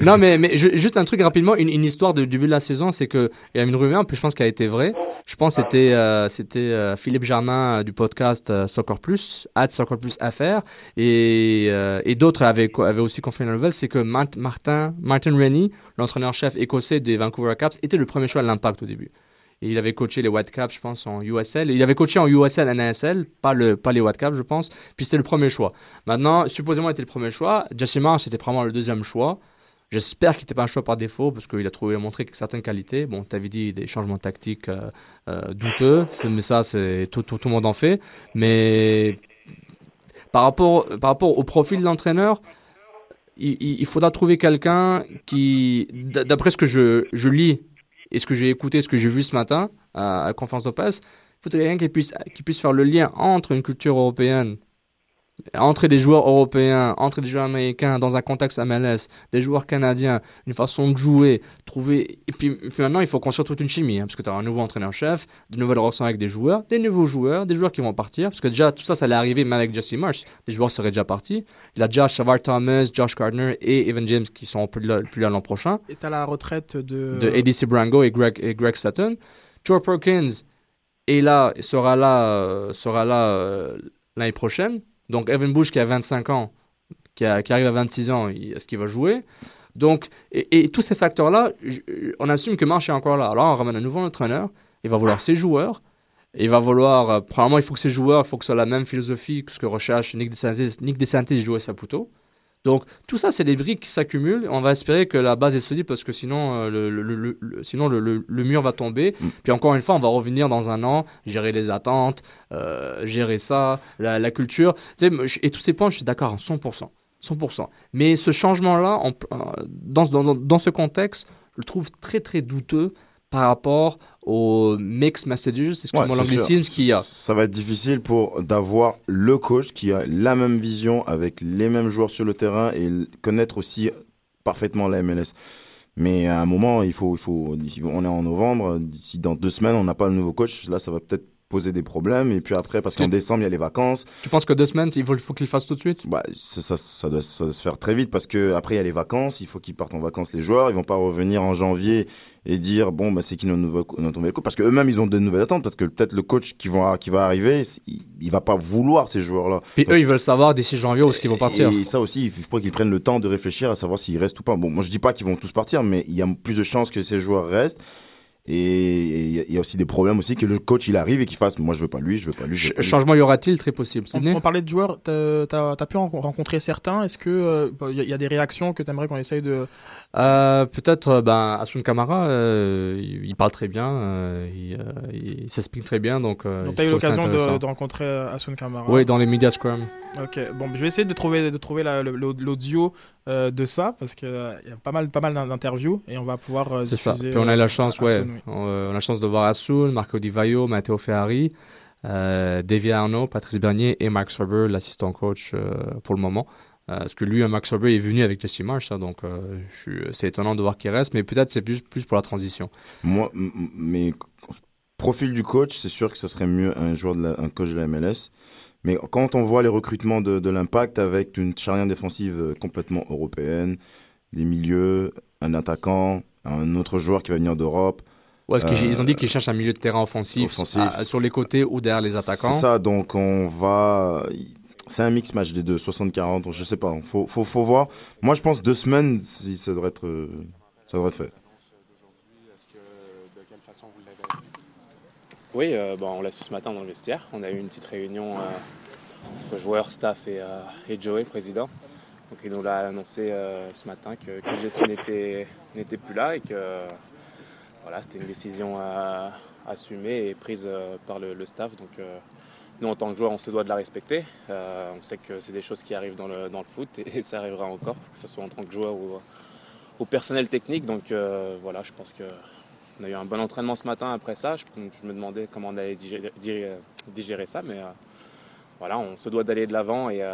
Non, mais, mais juste un truc rapidement. Une, une histoire du début de la saison, c'est qu'il y a une rumeur, puis je pense qu'elle a été vraie. Je pense que c'était euh, c'était euh, Philippe Germain euh, du podcast Soccer Plus, at Soccer Plus FR, et, et d'autres avaient, avaient aussi confirmé c'est que Martin, Martin Rennie, l'entraîneur-chef écossais des Vancouver Caps, était le premier choix de l'impact au début. Et il avait coaché les Whitecaps, je pense, en USL. il avait coaché en USL NASL, pas, le, pas les Whitecaps, je pense. Puis c'était le premier choix. Maintenant, supposément, il était le premier choix. Jesse Marsh était probablement le deuxième choix. J'espère qu'il n'était pas un choix par défaut parce qu'il a trouvé, montré certaines qualités. Bon, tu avais dit des changements tactiques euh, euh, douteux, mais ça, c'est tout, tout, le monde en fait. Mais par rapport, par rapport au profil de l'entraîneur, il, faudra trouver quelqu'un qui, d'après ce que je, je, lis et ce que j'ai écouté, ce que j'ai vu ce matin à, la conférence de presse, il faudrait quelqu'un qui puisse, qui puisse faire le lien entre une culture européenne entrer des joueurs européens, entrer des joueurs américains dans un contexte MLS, des joueurs canadiens, une façon de jouer, trouver. Et puis, maintenant, il faut construire toute une chimie, hein, parce que tu as un nouveau entraîneur-chef, de nouvelles relations avec des joueurs, des nouveaux joueurs, des joueurs qui vont partir, parce que déjà, tout ça, ça allait arriver même avec Jesse Marsh. Les joueurs seraient déjà partis. Il a déjà Shavar Thomas, Josh Gardner et Evan James qui sont plus là, plus là l'an prochain. Et tu la retraite de. De ADC Brango et Greg, et Greg Sutton. Joe Perkins est là, sera là, euh, sera là euh, l'année prochaine. Donc Evan Bush qui a 25 ans, qui, arrive à 26 ans, est-ce qu'il va jouer? Donc, et, tous ces facteurs-là, on assume que March est encore là. Alors on ramène un nouveau entraîneur, il va vouloir ses joueurs, il va vouloir, euh, probablement il faut que ses joueurs, il faut que ce soit la même philosophie que ce que recherche Nick DeSantis, Nick DeSantis jouer Saputo. Donc tout ça, c'est des briques qui s'accumulent. On va espérer que la base est solide parce que sinon, euh, le, le, sinon le, mur va tomber. Mm. Puis encore une fois, on va revenir dans un an, gérer les attentes, euh, gérer ça, la, culture. Tu sais, et tous ces points, je suis d'accord à 100%. 100%. Mais ce changement-là, euh, dans, dans, dans ce contexte, je le trouve très très douteux par rapport aux mixed messages, excuse-moi ouais, l'anglicisme qu'il y a. Ça va être difficile pour d'avoir le coach qui a la même vision avec les mêmes joueurs sur le terrain et connaître aussi parfaitement la MLS. Mais à un moment, il faut, il faut, on est en novembre, d'ici dans deux semaines, on n'a pas le nouveau coach, là, ça va peut-être poser des problèmes. Et puis après, parce qu'en décembre, il y a les vacances. Tu penses que deux semaines, il faut, faut qu'il fasse tout de suite? Bah, ça, ça, doit, se faire très vite parce qu'après, il y a les vacances. Il faut qu'ils partent en vacances, les joueurs. Ils vont pas revenir en janvier et dire bon, bah, c'est qui notre, nouveau, notre nouvel coach Parce qu'eux-mêmes, ils ont de nouvelles attentes. Parce que peut-être le coach qui va, qui va arriver, il, il va pas vouloir ces joueurs-là. Puis eux, ils veulent savoir d'ici janvier où est-ce qu'ils vont partir. Et ça aussi, il faut qu'ils prennent le temps de réfléchir à savoir s'ils restent ou pas. Bon, moi, je dis pas qu'ils vont tous partir, mais il y a plus de chances que ces joueurs restent. Et il y a aussi des problèmes aussi que le coach il arrive et qu'il fasse moi je veux pas lui, je veux pas lui. Changement y aura-t-il? Très possible on, parlait de joueurs, tu as, pu rencontrer certains. Est-ce que il euh, y, a des réactions que tu aimerais qu'on essaye de. Euh, Peut-être euh, ben, Asun Kamara, euh, il, parle très bien, il, s'explique très bien. Donc, donc tu as eu l'occasion de, rencontrer Asun Kamara Oui, dans les Media Scrum. Ok, bon, je vais essayer de trouver, de trouver l'audio euh, de ça parce qu'il euh, y a pas mal, pas mal d'interviews et on va pouvoir. Euh, c'est ça. Puis on a la chance, ouais, on, a la chance de voir Asun, Marco Di Vaio, Matteo Ferrari, Davy Arnaud, Patrice Bernier et Max Ferber, l'assistant coach pour le moment. parce que lui, Max Ferber est venu avec Jesse Marsh, ça, donc c'est étonnant de voir qu'il reste, mais peut-être c'est plus, plus pour la transition. Moi, mais profil du coach, c'est sûr que ce serait mieux un joueur de un coach de la MLS. Mais quand on voit les recrutements de, de l'impact avec une charnière défensive euh, complètement européenne, des milieux, un attaquant, un autre joueur qui va venir d'Europe. Ouais, parce qu'ils ont dit qu'ils cherchent un milieu de terrain offensif, sur les côtés ou derrière les attaquants. C'est ça, donc on va. C'est un mix match des deux, 60-40, je sais pas, faut, faut, faut voir. Moi je pense deux semaines, si ça devrait être, euh, ça devrait être fait. Oui, euh, bon, on l'a su ce matin dans le vestiaire. On a eu une petite réunion euh, entre joueurs, staff et, euh, et Joey, président. Il nous l'a annoncé ce matin que, Jesse n'était plus là et que voilà, c'était une décision assumée et prise par le, staff. Donc nous, en tant que joueurs, on se doit de la respecter. on sait que c'est des choses qui arrivent dans le, dans le foot et, ça arrivera encore, que ce soit en tant que joueur ou au personnel technique. Donc voilà, je pense que on a eu un bon entraînement ce matin après ça. Je, me demandais comment on allait digérer, ça, mais euh, voilà, on se doit d'aller de l'avant et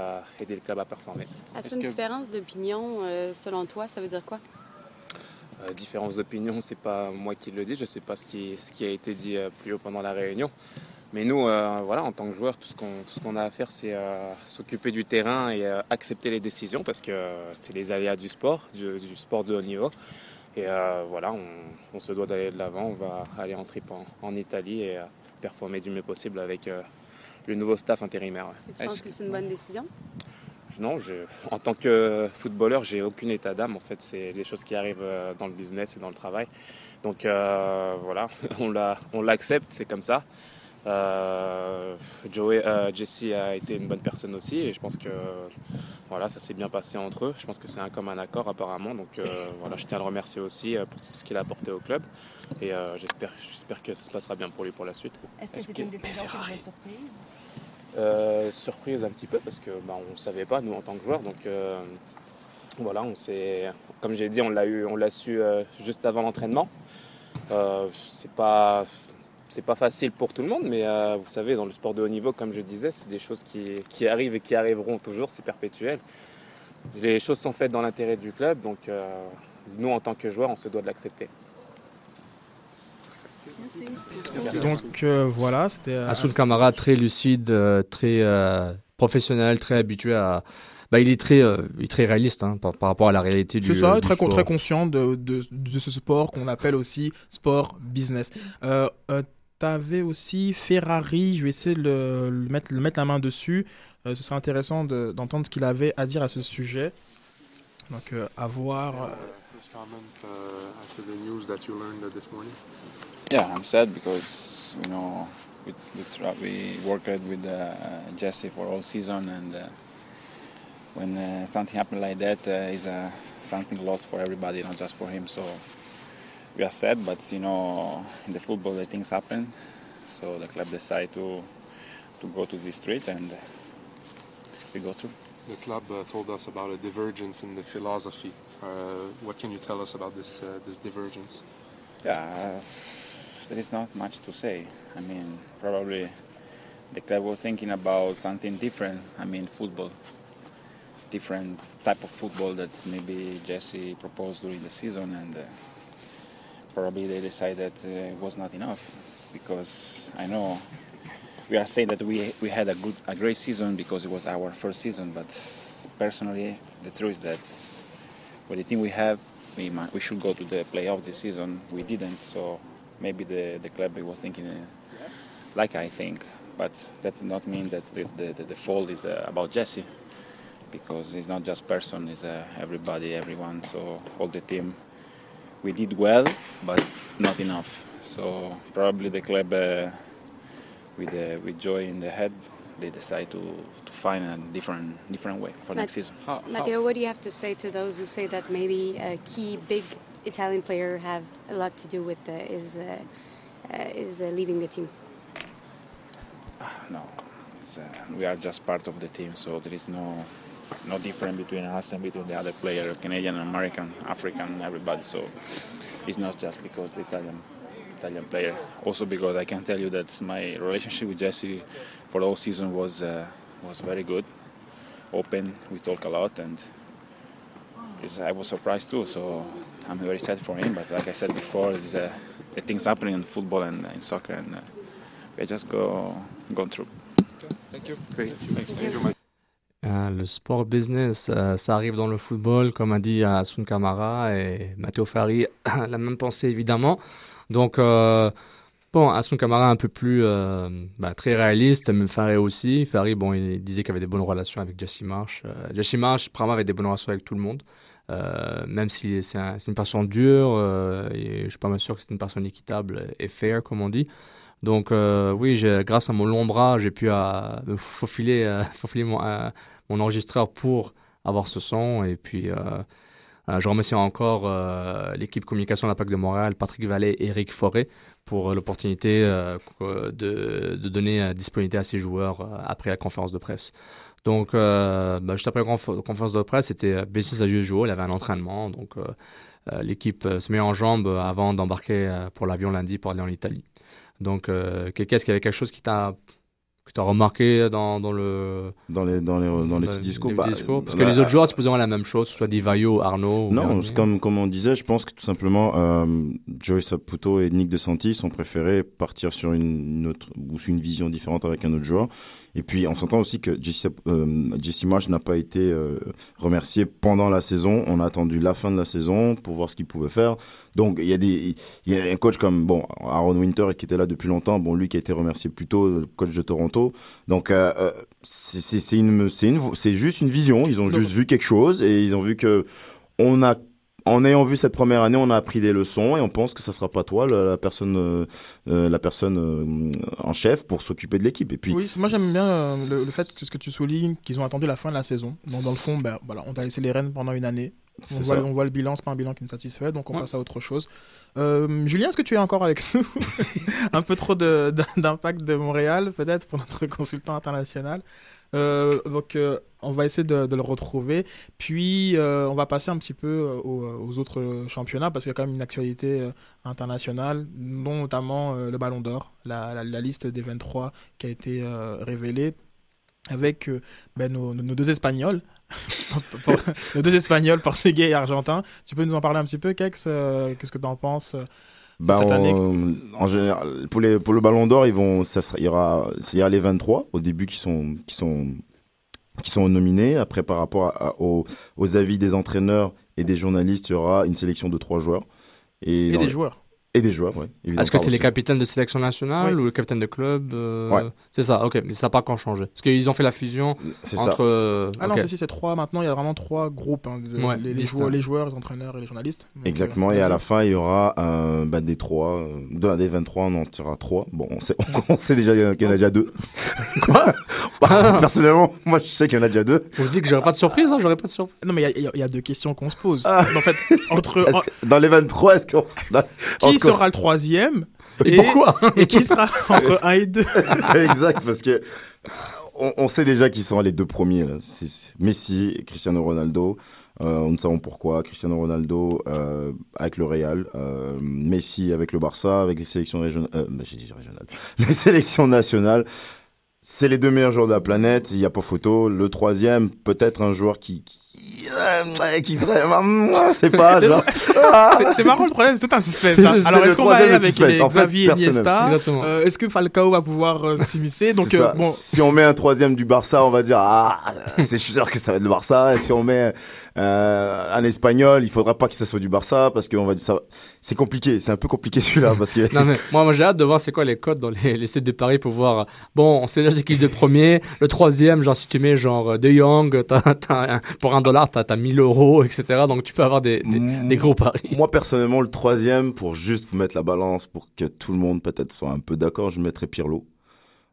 aider le club à performer. Est-ce une différence d'opinion, selon toi, ça veut dire quoi? Différence d'opinion, c'est pas moi qui le dis, je ne sais pas ce qui, ce qui a été dit plus haut pendant la réunion. Mais nous, voilà, en tant que joueurs, tout ce qu'on a à faire, c'est s'occuper du terrain et accepter les décisions parce que c'est les aléas du sport, du, du, sport de haut niveau. Et voilà, on, on, se doit d'aller de l'avant. On va aller en trip en, en Italie et performer du mieux possible avec euh, le nouveau staff intérimaire. Est-ce que tu penses que c'est une bonne décision? Non, je, en tant que footballeur, j'ai aucun état d'âme. En fait, c'est des choses qui arrivent euh, dans le business et dans le travail. Donc euh, voilà, on l'accepte, c'est comme ça. Euh, Joey, euh, Jesse a été une bonne personne aussi et je pense que voilà, ça s'est bien passé entre eux. Je pense que c'est un comme un accord apparemment. Donc euh, voilà, je tiens à le remercier aussi pour ce qu'il a apporté au club et j'espère, j'espère que ça se passera bien pour lui pour la suite. Est-ce que c'est une décision qui vous surprise? Surprise un petit peu parce que bah, on ne savait pas nous en tant que joueurs. Donc voilà, on s'est, comme j'ai dit, on l'a eu, on l'a su juste avant l'entraînement. c'est pas c'est pas facile pour tout le monde, mais euh, vous savez, dans le sport de haut niveau, comme je disais, c'est des choses qui, qui, arrivent et qui arriveront toujours, c'est perpétuel. Les choses sont faites dans l'intérêt du club, donc euh, nous, en tant que joueurs, on se doit de l'accepter. Donc euh, voilà, c'était. Assoul Kamara, très lucide, très professionnel, très habitué à, bah, il est très, euh, il est très réaliste hein, par, par, rapport à la réalité du, C'est ça, du très, sport. très conscient de, de, de, ce sport qu'on appelle aussi sport business. Euh, euh, tu avais aussi Ferrari, je vais essayer de le, le mettre, le mettre la main dessus. Euh, ce serait intéressant d'entendre ce qu'il avait à dire à ce sujet. Donc, euh, à voir. Yeah, I'm sad because, you know, we, we, we worked with uh, Jesse for all season and uh, when uh, something happened like that uh, is uh, something lost for everybody, not just for him. So we are sad, but you know, in the football, the things happen. So the club decided to to go to this street, and we go through. The club uh, told us about a divergence in the philosophy. Uh, what can you tell us about this uh, this divergence? Yeah, there is not much to say. I mean, probably the club was thinking about something different. I mean, football different type of football that maybe Jesse proposed during the season, and uh, probably they decided uh, it was not enough because I know we are saying that we we had a good a great season because it was our first season, but personally the truth is that with the team we have, we might, we should go to the playoff this season. We didn't, so maybe the the club was thinking uh, like I think, but that does not mean that the the, the fault is uh, about Jesse because it's not just person, it's uh, everybody, everyone. So all the team, we did well, but not enough. So probably the club, uh, with uh, with joy in the head, they decide to, to find a different different way for Matt, next season. How, Matteo, what do you have to say to those who say that maybe a key big Italian player have a lot to do with uh, is uh, uh, is leaving the team? No, we are just part of the team, so there is no no different between us and between the other player, Canadian, American, African, everybody. So it's not just because the Italian Italian player. Also because I can tell you that my relationship with Jesse for the whole season was uh, was very good, open. We talk a lot, and I was surprised too. So I'm very sad for him. But like I said before, there's uh, the things happening in football and in soccer, and uh, we just go gone through. Okay, thank you. Great. Thanks. Thank you. Euh, le sport business, euh, ça arrive dans le football, comme a dit Asun Kamara et Matteo Fari, la même pensée évidemment. Donc, euh, bon, Asun Kamara un peu plus euh, bah, très réaliste, même Fari aussi. Fari, bon, il disait qu'il avait des bonnes relations avec Jesse Marsh. Euh, Jesse Marsh, probablement, avait des bonnes relations avec tout le monde. Euh, même si c'est un, une personne dure, et je suis pas mal sûr que c'est une personne équitable et fair, comme on dit. Donc euh, oui, grâce à mon long bras, j'ai pu euh, faufiler, euh, euh, mon, enregistreur pour avoir ce son. Et puis, je remercie encore l'équipe communication de la PAC de Montréal, Patrick Vallée et Eric Forêt, pour l'opportunité de, de, donner disponibilité à ces joueurs après la conférence de presse. Donc, bah, juste après la conférence de presse, c'était as usual, il avait un entraînement. Donc, l'équipe se met en jambes avant d'embarquer pour l'avion lundi pour aller en Italie. Donc, euh, qu'est-ce qu'il y avait quelque chose qui t'a que tu as remarqué dans, dans, le... dans les, dans les, dans les petits discours, bah, Parce que les autres joueurs, supposément la même chose, soit Divayo, Arnaud. Non, comme, comme on disait, je pense que tout simplement, euh, Joey Saputo et Nick DeSantis ont préféré partir sur une, autre, ou sur une vision différente avec un autre joueur. Et puis, on s'entend aussi que Jesse, euh, Jesse Marsh n'a pas été euh, remercié pendant la saison. On a attendu la fin de la saison pour voir ce qu'il pouvait faire. Donc, il y a des, il y a un coach comme, bon, Aaron Winter qui était là depuis longtemps. Bon, lui qui a été remercié plus tôt, le coach de Toronto. Donc, euh, euh c'est une, c'est une, c'est juste une vision. Ils ont juste vu quelque chose et ils ont vu que on a en ayant vu cette première année, on a appris des leçons et on pense que ça sera pas toi la, personne, euh, euh, la personne euh, en chef pour s'occuper de l'équipe. Et puis, oui, moi j'aime bien le, fait que ce que tu soulignes, qu'ils ont attendu la fin de la saison. Donc, dans le fond, ben, voilà, on t'a laissé les rênes pendant une année. On voit, on voit, le bilan, c'est pas un bilan qui nous satisfait, donc on passe à autre chose. Julien, est-ce que tu es encore avec nous Un peu trop d'impact de, de Montréal, peut-être, pour notre consultant international. Euh, donc, euh, on va essayer de, le retrouver. Puis, euh, on va passer un petit peu aux, autres championnats parce qu'il y a quand même une actualité internationale, dont notamment le Ballon d'Or, la, liste des 23 qui a été révélée avec ben, nos, deux Espagnols, nos deux Espagnols, portugais et argentins. Tu peux nous en parler un petit peu, Kex Qu'est-ce que tu en penses bah, en général, pour, les, pour le Ballon d'Or, ils vont, ça sera, il y aura, il y a les 23 au début qui sont, qui sont, qui sont nominés. Après, par rapport aux, aux, avis des entraîneurs et des journalistes, il y aura une sélection de trois joueurs. Et, et des joueurs. Et des joueurs, oui. Est-ce que c'est les capitaines de sélection nationale ou le capitaine de club euh, ouais. C'est ça, ok. Mais ça n'a pas encore changé. Parce qu'ils ont fait la fusion entre. Ça. Euh, ah non, si, c'est trois. Maintenant, il y a vraiment trois groupes hein, les, joueurs, les, joueurs, les entraîneurs et les journalistes. Exactement. Euh, et à la fin, il y aura bah, des trois. des 23, on en tirera trois. Bon, on sait, on sait déjà qu'il y en a déjà deux. Quoi? Bah, Personnellement, moi, je sais qu'il y en a déjà deux. Vous dites que j'aurais pas de surprise, hein, j'aurais pas de surprise. Non, mais il y, a deux questions qu'on se pose. Ah. En fait, entre. Dans les 23, est-ce qu'on sera le troisième et, pourquoi Et qui sera entre 1 et 2 Exact, parce que on, sait déjà qui sont les deux premiers. Là. Messi et Cristiano Ronaldo. Euh, nous savons pourquoi. Cristiano Ronaldo euh, avec le Real, euh, Messi avec le Barça, avec les sélections régionales. Euh, bah, j'ai dit régionales. Les sélections nationales. C'est les deux meilleurs joueurs de la planète. Il n'y a pas photo. Le troisième, peut-être un joueur qui, qui vraiment, c'est pas, c'est marrant le problème, c'est tout un suspense. Hein. Alors, est-ce qu'on va aller avec les Xavier et Iniesta euh, Est-ce que Falcao va pouvoir euh, s'immiscer? Donc, euh, bon. Si on met un troisième du Barça, on va dire, ah, c'est sûr que ça va être le Barça. Et si on met euh, un espagnol, il faudra pas que ça soit du Barça parce qu'on va dire ça. C'est compliqué, c'est un peu compliqué celui-là parce que. non, mais moi, moi j'ai hâte de voir c'est quoi les codes dans les, les sites de Paris pour voir. Bon, on sait déjà c'est qui le premier, le troisième, genre si tu mets genre De Jong, pour un dollar, t'as as 1000 euros, etc. Donc tu peux avoir des, des, gros paris. Moi personnellement, le troisième, pour juste mettre la balance, pour que tout le monde peut-être soit un peu d'accord, je mettrais Pirlo.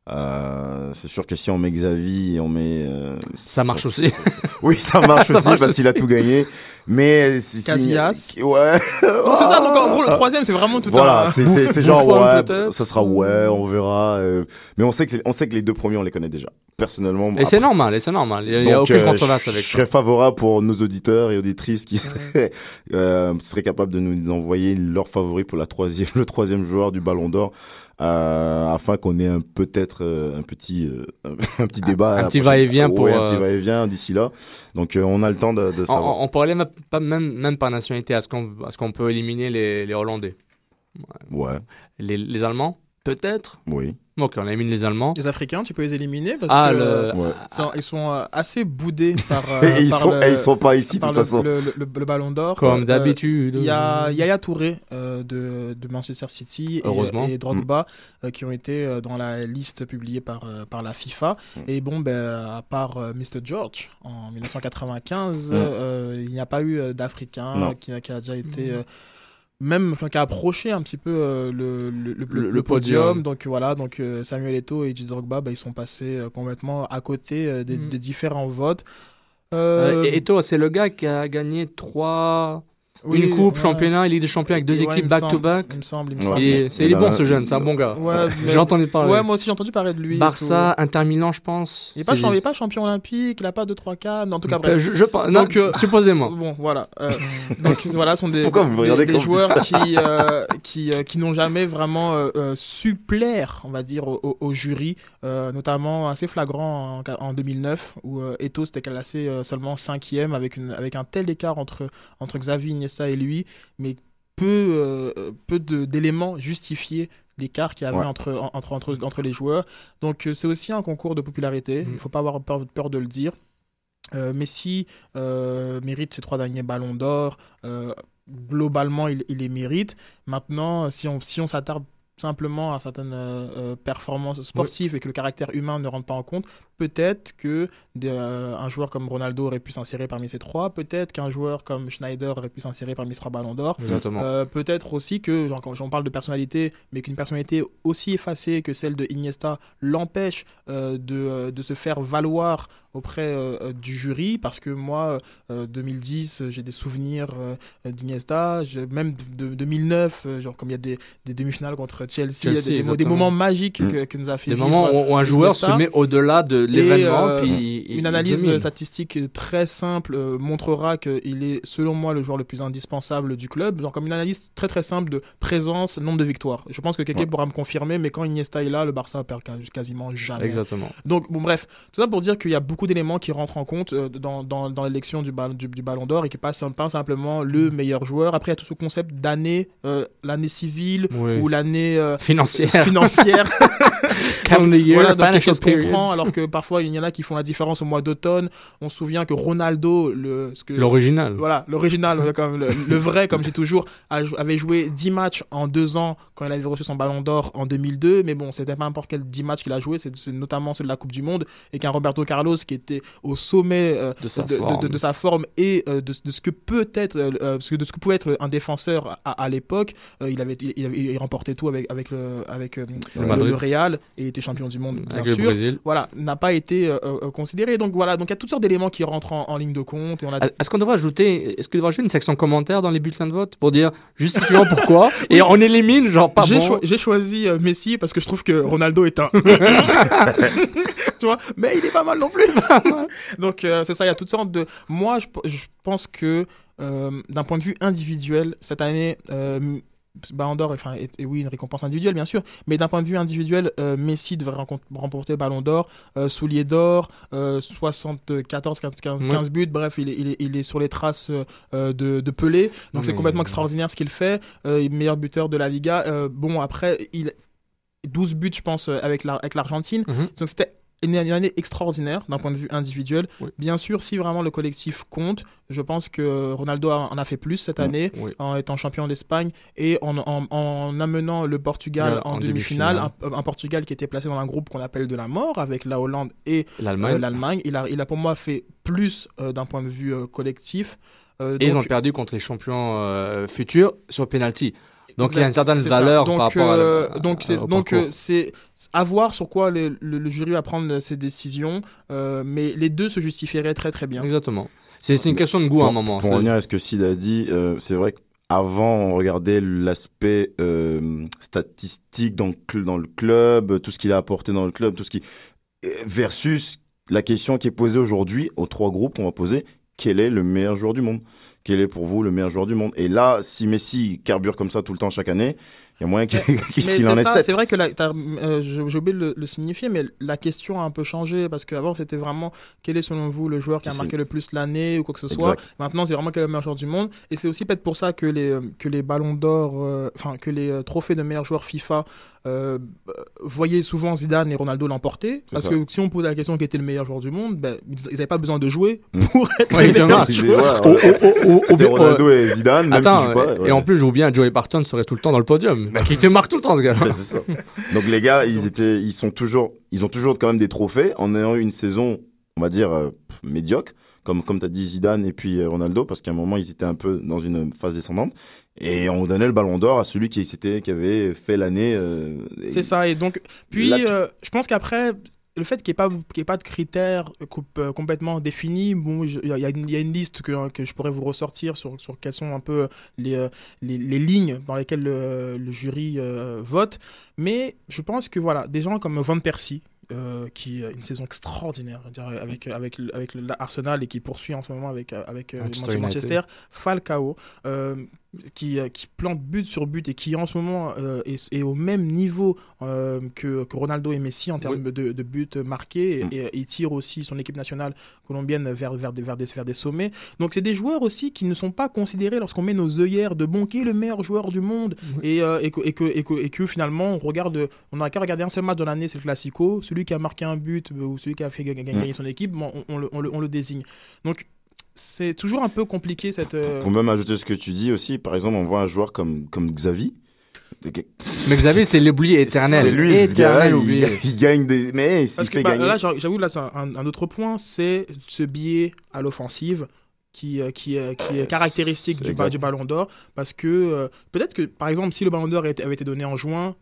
Euh, c'est sûr que si on met Xavi, on met. Euh, ça marche aussi. oui, ça marche aussi parce qu'il a tout gagné. Mais Casillas. Ouais. Donc c'est ça. Donc en gros, le troisième, c'est vraiment tout voilà, c'est genre ouais, ça sera ouais, on verra. Euh, mais on sait que on sait que les deux premiers, on les connaît déjà. Personnellement. Et c'est normal. Et c'est normal. Il y a, aucune controverse avec ça. Je serais favorable pour nos auditeurs et auditrices qui seraient, seraient capables de nous envoyer leur favori pour la troisième, le troisième joueur du Ballon d'Or euh, afin qu'on ait un peut-être euh, un petit euh, un petit débat, un, petit va-et-vient pour un petit va-et-vient d'ici là. Donc on a le temps de, de savoir. On, on, pourrait aller même, même par nationalité. Est-ce qu'on est-ce qu'on peut éliminer les, les Hollandais Ouais. Les, les Allemands? Peut-être. Oui. Ok, on élimine les Allemands. Les Africains, tu peux les éliminer parce ah, que euh, ils sont euh, assez boudés par. et ils, sont, ils sont pas ici de toute façon. Le, le, Ballon d'Or. Comme euh, d'habitude. Il y a Yaya Touré de, de, Manchester City et, et, Drogba mm. qui ont été dans la liste publiée par, par la FIFA. Mm. Et bon, ben, à part Mr. George en 1995, mm. il n'y a pas eu d'Africain qui, qui, a déjà été même qui a approché un petit peu euh, le, le, podium. Donc voilà, donc euh, Samuel Eto'o et Didier Drogba, bah, ils sont passés euh, complètement à côté des, mm. des, différents votes. Eto'o, c'est le gars qui a gagné trois une coupe, championnat, Ligue des champions avec deux équipes back-to-back. Il me semble, il me semble. C'est bon ce jeune, c'est un bon gars. j'ai entendu parler. Ouais, moi aussi j'ai entendu parler de lui. Barça, Inter Milan, je pense. Il n'est pas, champion olympique, il n'a pas 2-3 cas, en tout cas bref. je, pense, donc, euh, supposément. Bon, voilà. Euh, donc voilà, ce sont des, des, des joueurs qui, euh, qui, qui n'ont jamais vraiment su plaire, on va dire, au, jury, notamment assez flagrant en, en 2009 où Eto s'était classé seulement 5e avec, une, avec un tel écart entre, entre Xavi, Iniesta et lui, mais peu, euh, peu d'éléments justifiés l'écart qu'il y avait entre, entre, entre, entre, les joueurs. Donc euh, c'est aussi un concours de popularité, mm. il ne faut pas avoir peur, peur, de le dire. Euh, Messi mérite ses trois derniers ballons d'or. globalement, il, il, les mérite. Maintenant, si on si on s'attarde simplement à certaines performances sportives et que le caractère humain ne rentre pas en compte, peut-être que euh, un joueur comme Ronaldo aurait pu s'insérer parmi ces trois, peut-être qu'un joueur comme Schneider aurait pu s'insérer parmi ces trois ballons d'or. Euh, peut-être aussi que, quand j'en parle de personnalité, mais qu'une personnalité aussi effacée que celle de Iniesta l'empêche euh, de, de, se faire valoir auprès du jury, parce que moi, 2010, j'ai des souvenirs d'Iniesta, même de, 2009, genre comme il y a des, des demi-finales contre Chelsea, il y a des, moments magiques mm. que, nous a fait Des moments où un joueur se met au-delà de l'événement. Euh, une analyse statistique très simple euh, montrera qu'il est, selon moi, le joueur le plus indispensable du club. Genre, comme une analyse très très simple de présence, nombre de victoires. Je pense que quelqu'un pourra me confirmer, mais quand Iniesta est là, le Barça perd quasiment jamais. Exactement. Donc, bon, bref, tout ça pour dire qu'il y a beaucoup d'éléments qui rentrent en compte euh, dans, dans, dans l'élection du, du, Ballon d'Or et qui passe pas simplement le mm. meilleur joueur. Après, il y a tout ce concept d'année, l'année civile ou l'année financière. financière. donc, voilà, donc chose qu'on prend alors que parfois il y en a qui font la différence au mois d'automne. On se souvient que Ronaldo, le l'original, voilà, l'original, le, vrai, comme j'ai toujours, avait joué 10 matchs en deux ans quand il avait reçu son Ballon d'Or en 2002. Mais bon, c'était pas n'importe quel 10 matchs qu'il a joué, c'est notamment ceux de la Coupe du Monde et qu'un Roberto Carlos qui était au sommet euh, de, sa de, sa forme et euh, de, ce que peut être, euh, de ce que pouvait être un défenseur à, l'époque. il avait, il, remportait tout avec avec le avec le, Real et était champion du monde bien sûr. Voilà, n'a pas été euh, euh, considéré. Donc voilà, donc il y a toutes sortes d'éléments qui rentrent en, ligne de compte. Et on a... Est-ce qu'on devrait ajouter, est-ce qu'il devrait ajouter une section commentaire dans les bulletins de vote pour dire justifiant pourquoi et on élimine genre pas bon. J'ai choisi euh, Messi parce que je trouve que Ronaldo est un. tu vois, mais il est pas mal non plus. donc c'est ça, il y a toutes sortes de. Moi, je, je pense que d'un point de vue individuel, cette année Ballon d'Or, enfin, et, oui, une récompense individuelle, bien sûr, mais d'un point de vue individuel, euh, Messi devrait remporter le Ballon d'Or, euh, Soulier d'Or, 74, 15, 15, buts, bref, il est, il est, il est sur les traces euh, de, de, Pelé, donc c'est complètement extraordinaire ce qu'il fait, meilleur buteur de la Liga. bon, après, il 12 buts, je pense, avec l'Argentine, la, avec donc c'était une année extraordinaire d'un point de vue individuel. Bien sûr, si vraiment le collectif compte, je pense que Ronaldo en a fait plus cette année en étant champion d'Espagne et en, en, amenant le Portugal en, demi-finale, un, Portugal qui était placé dans un groupe qu'on appelle de la mort avec la Hollande et l'Allemagne. Euh, il, a, il a pour moi fait plus euh, d'un point de vue euh, collectif. et ils ont perdu contre les champions futurs sur penalty. Donc il y a une certaine valeur donc, par rapport à, euh, donc c'est donc euh, c'est à voir sur quoi le, jury va prendre ses décisions, euh, mais les deux se justifieraient très très bien. Exactement. C'est une question de goût à un moment. Pour revenir à ce que Sid a dit, c'est vrai qu'avant on regardait l'aspect statistique dans le, dans le club, tout ce qu'il a apporté dans le club, tout ce qui versus la question qui est posée aujourd'hui aux trois groupes qu'on va poser quel est le meilleur joueur du monde quel est pour vous le meilleur joueur du monde. Et là, si Messi carbure comme ça tout le temps chaque année, il y a moyen qu'il en ait sept. C'est vrai que euh, j'ai oublié de le, signifier, mais la question a un peu changé parce qu'avant c'était vraiment quel est selon vous le joueur qui a marqué le plus l'année ou quoi que ce soit. Maintenant c'est vraiment quel est le meilleur joueur du monde. Et c'est aussi peut-être pour ça que les, que les ballons d'or, euh, enfin que les euh, trophées de meilleurs joueurs FIFA euh, voyez souvent Zidane et Ronaldo l'emporter. Parce que si on pose la question qui était le meilleur joueur du monde, ben, ils n'avaient pas besoin de jouer mm. pour être ouais, les meilleurs joueurs. Ronaldo et Zidane, même Attends, si pas, Et en plus, je bien, Joey Parton serait tout le temps dans le podium. Parce qu'il te marque tout le temps, ce gars-là. Donc les gars, ils, étaient, ils, sont toujours, ils ont toujours quand même des trophées en ayant eu une saison, on va dire, euh, médiocre comme, comme tu as dit Zidane et puis euh, Ronaldo, parce qu'à un moment, ils étaient un peu dans une phase descendante. Et on donnait le ballon d'or à celui qui, qui avait fait l'année. Euh, c'est ça, et donc, puis euh, je pense qu'après, le fait qu'il n'y ait, ait, pas de critères euh, complètement définis, bon, il y, y, a une liste que, que, je pourrais vous ressortir sur, sur quelles sont un peu les, les, les lignes dans lesquelles le, le jury vote. Mais je pense que voilà, des gens comme Van Persie, euh, qui a une saison extraordinaire avec, avec, avec l'Arsenal et qui poursuit en ce moment avec, avec Manchester, Manchester Falcao. Euh, qui, euh, qui, plante but sur but et qui en ce moment euh, est, au même niveau euh, que, que, Ronaldo et Messi en termes de, de, buts marqués mm. et, il tire aussi son équipe nationale colombienne vers, vers, des, vers, des, vers des sommets. Donc c'est des joueurs aussi qui ne sont pas considérés lorsqu'on met nos œillères de bon qui est le meilleur joueur du monde et, et, que, et, que, et, que, et, que, finalement on regarde, on n'a qu'à regarder un seul match de l'année, c'est le Classico, celui qui a marqué un but ou celui qui a fait gagner mm. son équipe, on, on, le, on, le, on le désigne. Donc c'est toujours un peu compliqué cette. Euh, Pour même ajouter ce que tu dis aussi, par exemple, on voit un joueur comme, comme Xavi. Mais Xavi, c'est l'oubli éternel. C'est lui, éternel oublié. Il, gagne des. Mais il Parce fait bah, gagner. Là, j'avoue, là, c'est un, autre point, c'est ce biais à l'offensive qui, euh, qui, euh, qui, est caractéristique du, du, Ballon d'Or. Parce que peut-être que, par exemple, si le Ballon d'Or avait été donné en juin,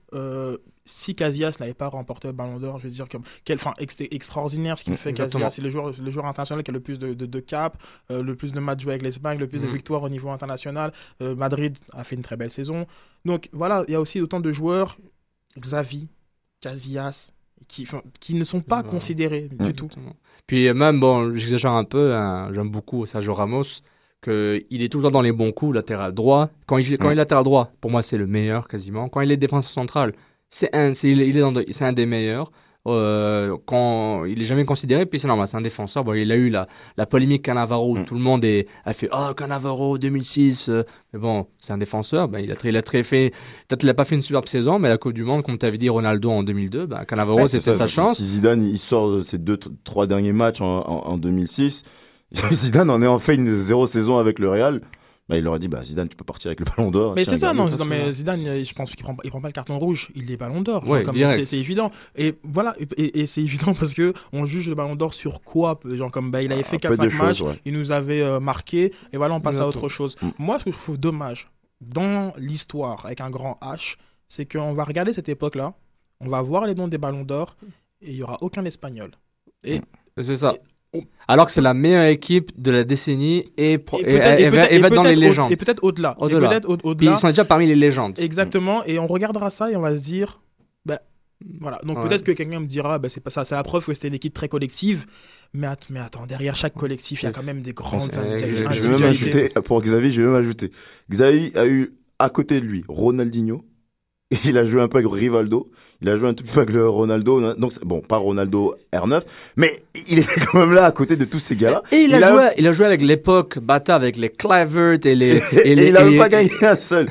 si Casillas n'avait pas remporté le Ballon d'Or, je veux dire, comme, quel, enfin, extraordinaire ce qu'il mm, fait Casillas. C'est le joueur, le joueur international qui a le plus de, de, cap, euh, le plus de matchs joués avec l'Espagne, le plus de mm. victoires au niveau international. Euh, Madrid a fait une très belle saison. Donc voilà, il y a aussi autant de joueurs, Xavi, Casillas, qui, qui ne sont pas considérés du tout. Puis même, bon, j'exagère un peu, hein, j'aime beaucoup Sergio Ramos il est tout le temps dans les bons coups, latéral droit. Quand il, quand il est latéral droit, pour moi, c'est le meilleur quasiment. Quand il est défenseur central, c'est un, il, est dans c'est un des meilleurs. Euh, quand il est jamais considéré, puis c'est normal, c'est un défenseur. Bon, il a eu la, la polémique Canavaro, mm. tout le monde est, a fait Oh, Canavaro 2006. Euh. mais bon, c'est un défenseur. Ben, il, a, il a très fait. Peut-être qu'il n'a pas fait une superbe saison, mais la Coupe du Monde, comme tu avais dit, Ronaldo en 2002, ben, Canavaro, c'était sa chance. Si Zidane il sort de ses deux, trois derniers matchs en, en, en 2006, Zidane en est en fait une zéro saison avec le Real bah, il aurait dit bah, Zidane, tu peux partir avec le ballon d'or. Mais c'est ça, non, mais Zidane, je pense qu'il prend, il prend pas le carton rouge, il est ballon d'or. c'est évident. Et voilà, et, c'est évident parce que on juge le ballon d'or sur quoi Genre, comme bah, il avait fait 4-5 matchs, il nous avait euh, marqué, et voilà, on passe à autre chose. Mm. Moi, ce que je trouve dommage dans l'histoire avec un grand H, c'est qu'on va regarder cette époque-là, on va voir les noms des ballons d'or, et il y aura aucun espagnol. Et. C'est ça. Alors que c'est la meilleure équipe de la décennie et, et, va, être dans les légendes. Et peut-être au-delà. Au ils sont déjà parmi les légendes. Exactement. Et on regardera ça et on va se dire, bah, voilà. Donc peut-être que quelqu'un me dira, bah, c'est pas ça, c'est la preuve que c'était une équipe très collective. Mais, mais attends, derrière chaque collectif, il y a quand même des grandes je, je vais même ajouter, pour Xavier, je vais même ajouter. Xavier a eu à côté de lui Ronaldinho. Et il a joué un peu avec Rivaldo. Il a joué un tout petit peu avec le Ronaldo. Donc, bon, pas Ronaldo R9, mais il est quand même là à côté de tous ces gars-là. Et il, a, joué, il a joué avec l'époque Bata, avec les Clavert et les. Et, les, il n'a pas gagné un seul.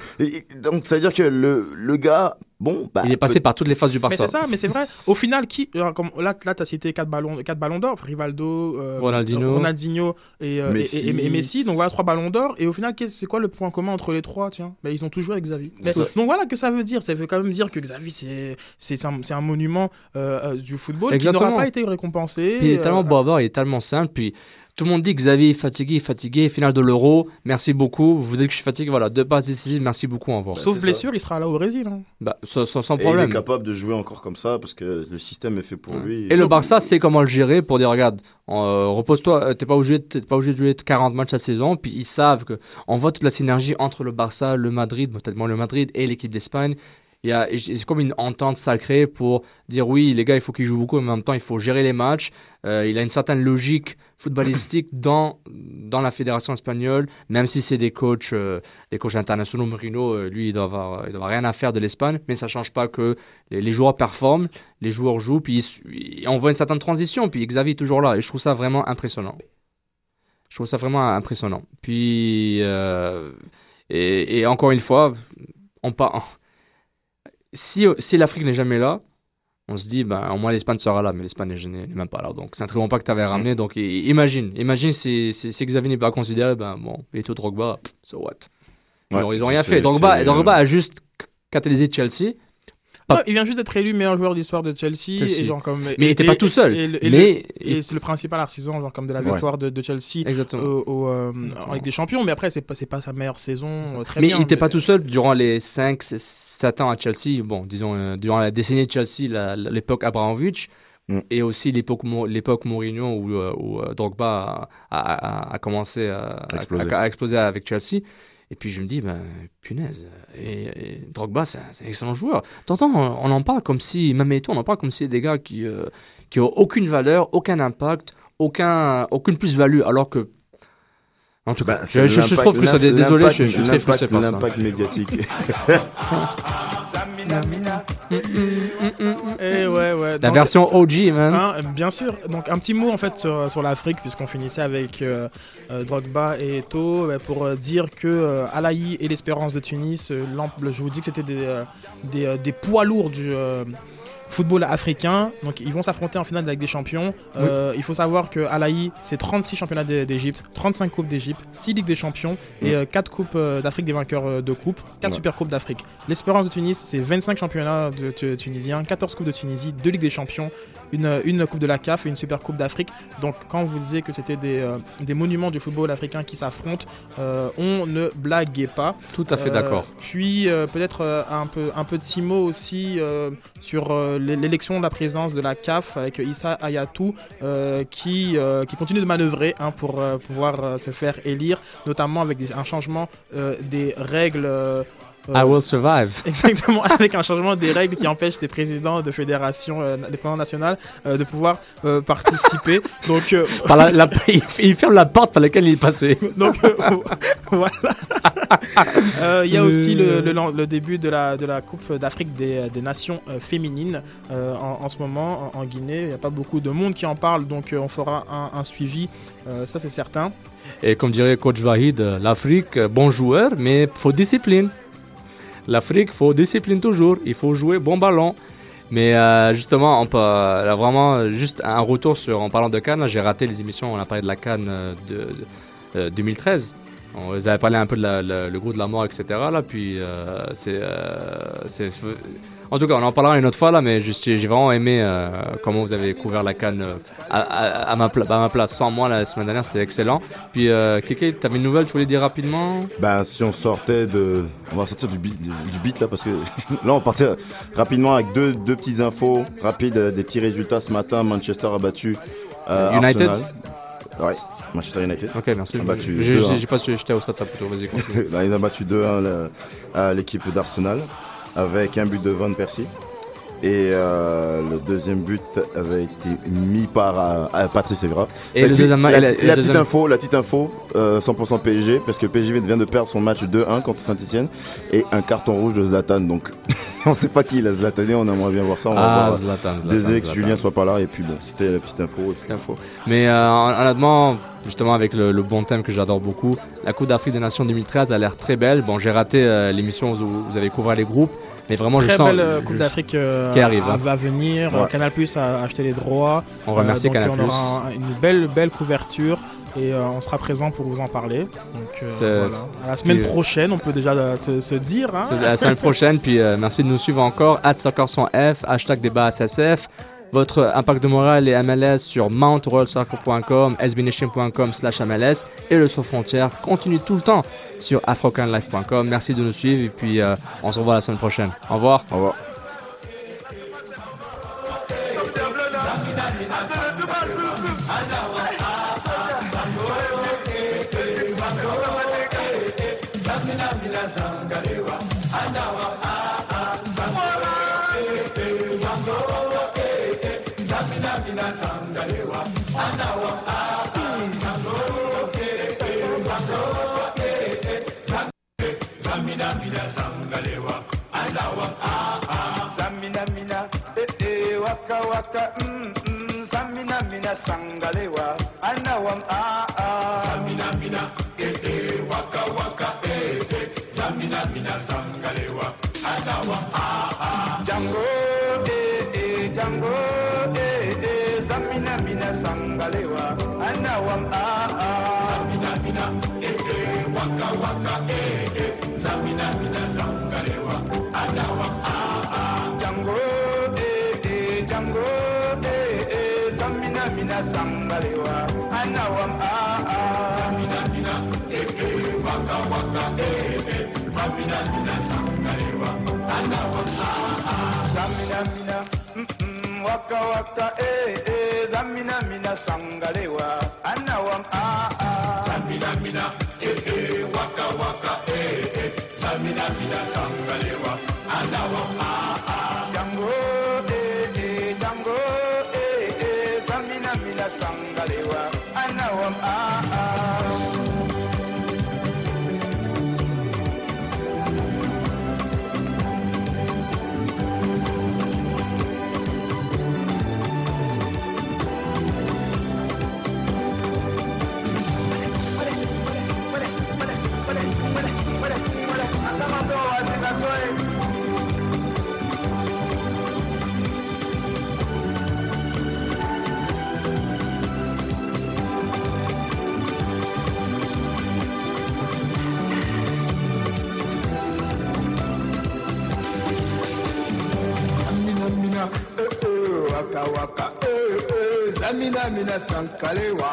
donc, ça veut dire que le, le gars, Bon, bah, il est passé par toutes les phases du Barça. Mais c'est ça, mais c'est vrai. Au final, qui, comme, là, là tu as cité 4 ballons, quatre ballons d'or, Rivaldo, euh, Ronaldinho, Ronaldinho et, euh, Messi. Et, Messi. Donc voilà, 3 ballons d'or. Et au final, c'est quoi le point commun entre les trois Tiens, bah, ils ont tous joué avec Xavi. donc voilà que ça veut dire. Ça veut quand même dire que Xavi, c'est un, un, monument euh, du football Exactement. qui n'aura pas été récompensé. il est tellement beau il est tellement simple. Puis tout le monde dit que Xavier est fatigué, fatigué, finale de l'Euro, merci beaucoup. Vous dites que je suis fatigué, voilà, deux passes décisives, merci beaucoup, au revoir. Sauf blessure, il sera là au Brésil. Hein. Bah, sans, problème. il est capable de jouer encore comme ça parce que le système est fait pour lui. Et, le Barça sait comment le gérer pour dire regarde, euh, repose-toi, euh, t'es pas obligé, pas obligé de jouer 40 matchs à saison. Puis ils savent que on voit toute la synergie entre le Barça, le Madrid, peut-être moins le Madrid et l'équipe d'Espagne c'est comme une entente sacrée pour dire oui, les gars, il faut qu'ils jouent beaucoup, mais en même temps, il faut gérer les matchs. Euh, il a une certaine logique footballistique dans, dans la fédération espagnole, même si c'est des coachs, euh, des internationaux. Marino, euh, lui, il doit avoir, il doit avoir rien à faire de l'Espagne, mais ça change pas que les, joueurs performent, les joueurs jouent, puis on voit une certaine transition, puis Xavier est toujours là, et je trouve ça vraiment impressionnant. Je trouve ça vraiment impressionnant. Puis, et, encore une fois, on si, si l'Afrique n'est jamais là, on se dit, ben, au moins l'Espagne sera là, mais l'Espagne n'est même pas là. Donc, c'est un très bon pas que tu avais ramené. Donc, imagine, imagine si, si, Xavier n'est pas considéré, ben, bon, et tout Drogba, so what? ils n'ont rien fait. Drogba, Drogba a juste catalysé Chelsea il vient juste d'être élu meilleur joueur d'histoire de Chelsea. Et genre comme, mais il n'était pas tout seul. Et, mais et c'est le principal artisan genre comme de la victoire de, de, Chelsea au, euh, en Ligue des Champions. Mais après, c'est pas, pas sa meilleure saison. Euh, très mais bien, il n'était pas tout seul durant les 5-7 ans à Chelsea. Bon, disons, euh, durant la décennie de Chelsea, l'époque Abramovich Mm. Et aussi l'époque Mourinho où, où Drogba a, a, commencé à exploser. avec Chelsea. Et puis je me dis, ben, punaise, et, Drogba, c'est un, excellent joueur. T'entends, on, en parle comme si, même et on en parle comme si des gars qui, qui ont aucune valeur, aucun impact, aucun, aucune plus-value, alors que en tout cas, bah, je, je, suis trop frustré. Désolé, je, suis très frustré par ça. L'impact médiatique. Et ouais, ouais. La version OG, man. Hein, bien sûr. Donc, un petit mot en fait sur, sur l'Afrique, puisqu'on finissait avec euh, euh, Drogba et Eto'o, bah, pour euh, dire que Alaï et l'Espérance de Tunis, je vous dis que c'était des, des, des, poids lourds du football africain. Donc ils vont s'affronter en finale de la Ligue des Champions. Euh, il faut savoir que Alaï, c'est 36 championnats d'Égypte, 35 coupes d'Égypte, 6 Ligues des Champions et 4 coupes euh, d'Afrique des vainqueurs euh, de coupes, 4 super coupes d'Afrique. L'Espérance de Tunis, c'est 25 championnats de, tunisiens, 14 coupes de Tunisie, 2 Ligues des Champions, une, une Coupe de la CAF et une Super Coupe d'Afrique. Donc quand vous disiez que c'était des, des, monuments du football africain qui s'affrontent, on ne blaguait pas. Tout à fait d'accord. Puis peut-être un, peu, un petit mot aussi sur l'élection de la présidence de la CAF avec Issa Ayatou euh, qui, euh, qui continue de manœuvrer hein, pour euh, pouvoir se faire élire, notamment avec un changement des règles I will survive. Exactement, avec un changement des règles qui empêche les présidents de fédération, euh, des présidents nationaux, euh, de pouvoir euh, participer. Donc, par la, il, ferme la porte par laquelle il est passé. Donc, voilà. Il y a aussi le, le, début de la, de la Coupe d'Afrique des, des, Nations féminines en, en, ce moment en, Guinée. Il n'y a pas beaucoup de monde qui en parle, donc on fera un, un suivi, ça c'est certain. Et comme dirait coach Vahid, l'Afrique, bon joueur, mais faut discipline. L'Afrique, faut discipline toujours, il faut jouer bon ballon. Mais euh, justement, on peut, euh, vraiment, juste un retour sur, en parlant de Cannes, j'ai raté les émissions, on a parlé de la Cannes euh, de, 2013. On vous avait parlé un peu de le groupe de la mort, etc. Là, puis c'est en tout cas, on en parlera une autre fois là, mais j'ai vraiment aimé euh, comment vous avez couvert la canne euh, à, ma ma place sans moi la semaine dernière, c'était excellent. Puis, euh, Keke, tu avais une nouvelle, tu voulais dire rapidement? Ben, si on sortait de. On va sortir du beat, du, beat là, parce que là, on partait rapidement avec deux, deux petites infos rapides, des petits résultats ce matin. Manchester a battu. United? Ouais, Manchester United. Ok, merci. J'ai pas su, j'étais au stade Saputo, vas-y, continue. Ils ont battu 2-1 l'équipe d'Arsenal avec un but de Van Persie. Et euh, le deuxième but avait été mis par euh, Patrice Evra. Et le deuxième la, la, la, petite info, la petite info, 100% PSG, parce que PSG vient de perdre son match 2-1 contre Saint-Etienne et un carton rouge de Zlatan. Donc on ne sait pas qui il a Zlatané, on aimerait bien voir ça. On ah, va Zlatan, Zlatan, Désolé que Julien soit pas là. Et puis bon, c'était la petite info. Petite info. Mais euh, honnêtement, justement avec le, bon thème que j'adore beaucoup, la Coupe d'Afrique des Nations 2013 a l'air très belle. Bon, j'ai raté l'émission où vous avez couvert les groupes. Mais vraiment, Très je sens. belle euh, Coupe d'Afrique euh, qui arrive, hein. va venir. Canal Plus a acheté les droits. On remercie euh, Canal On aura une belle, belle couverture et on sera présent pour vous en parler. Donc, voilà. La semaine prochaine, on peut déjà se, dire. Hein. La semaine prochaine, puis merci de nous suivre encore. F, hashtag débat SSF. Votre impact de morale et MLS sur mountroyalsoccer.com, sbnation.com slash MLS et le Sans Frontières continue tout le temps sur afrocanlife.com. Merci de nous suivre et puis euh, on se revoit la semaine prochaine. Au revoir. Au revoir. Mm mm samina mina sangalewa anawam a a samina mina eh eh waka waka eh eh. Samina mina sangalewa anawam a a jango eh eh jango eh eh. Samina mina sangalewa anawam a zamina mina sangalewa anawam a a zamina mina eh eh waka waka eh eh. Zamina mina sangalewa anawam a a zamina mina mm mm waka waka eh eh. Zamina mina sangalewa anawam ah ah. Zamina mina eh eh waka waka eh eh. Zamina mina sangalewa anawam ah ah waka waka. Eh eh zamina mina sankalewa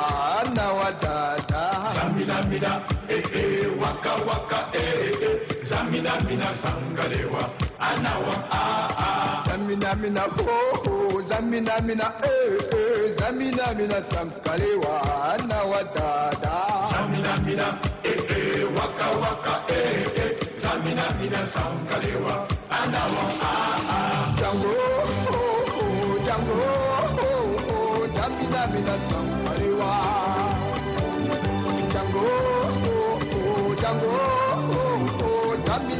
na wadada zamina mina eh eh waka waka eh eh. Zamina mina sankalewa ana wa ah ah zamina mina oh oh zamina mina eh eh. Zamina mina sankalewa na wadada zamina mina eh eh waka waka eh eh. Zamina mina sankalewa ana wa ah ah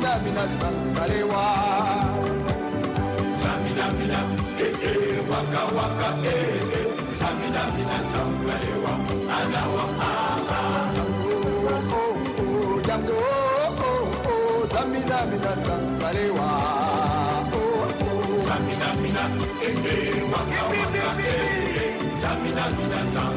Zamina sangalewa samina mina eh eh waka waka eh eh samina mina sangalewa ala wa asa oh oh jango oh oh samina mina sangalewa oh oh samina mina eh eh la luna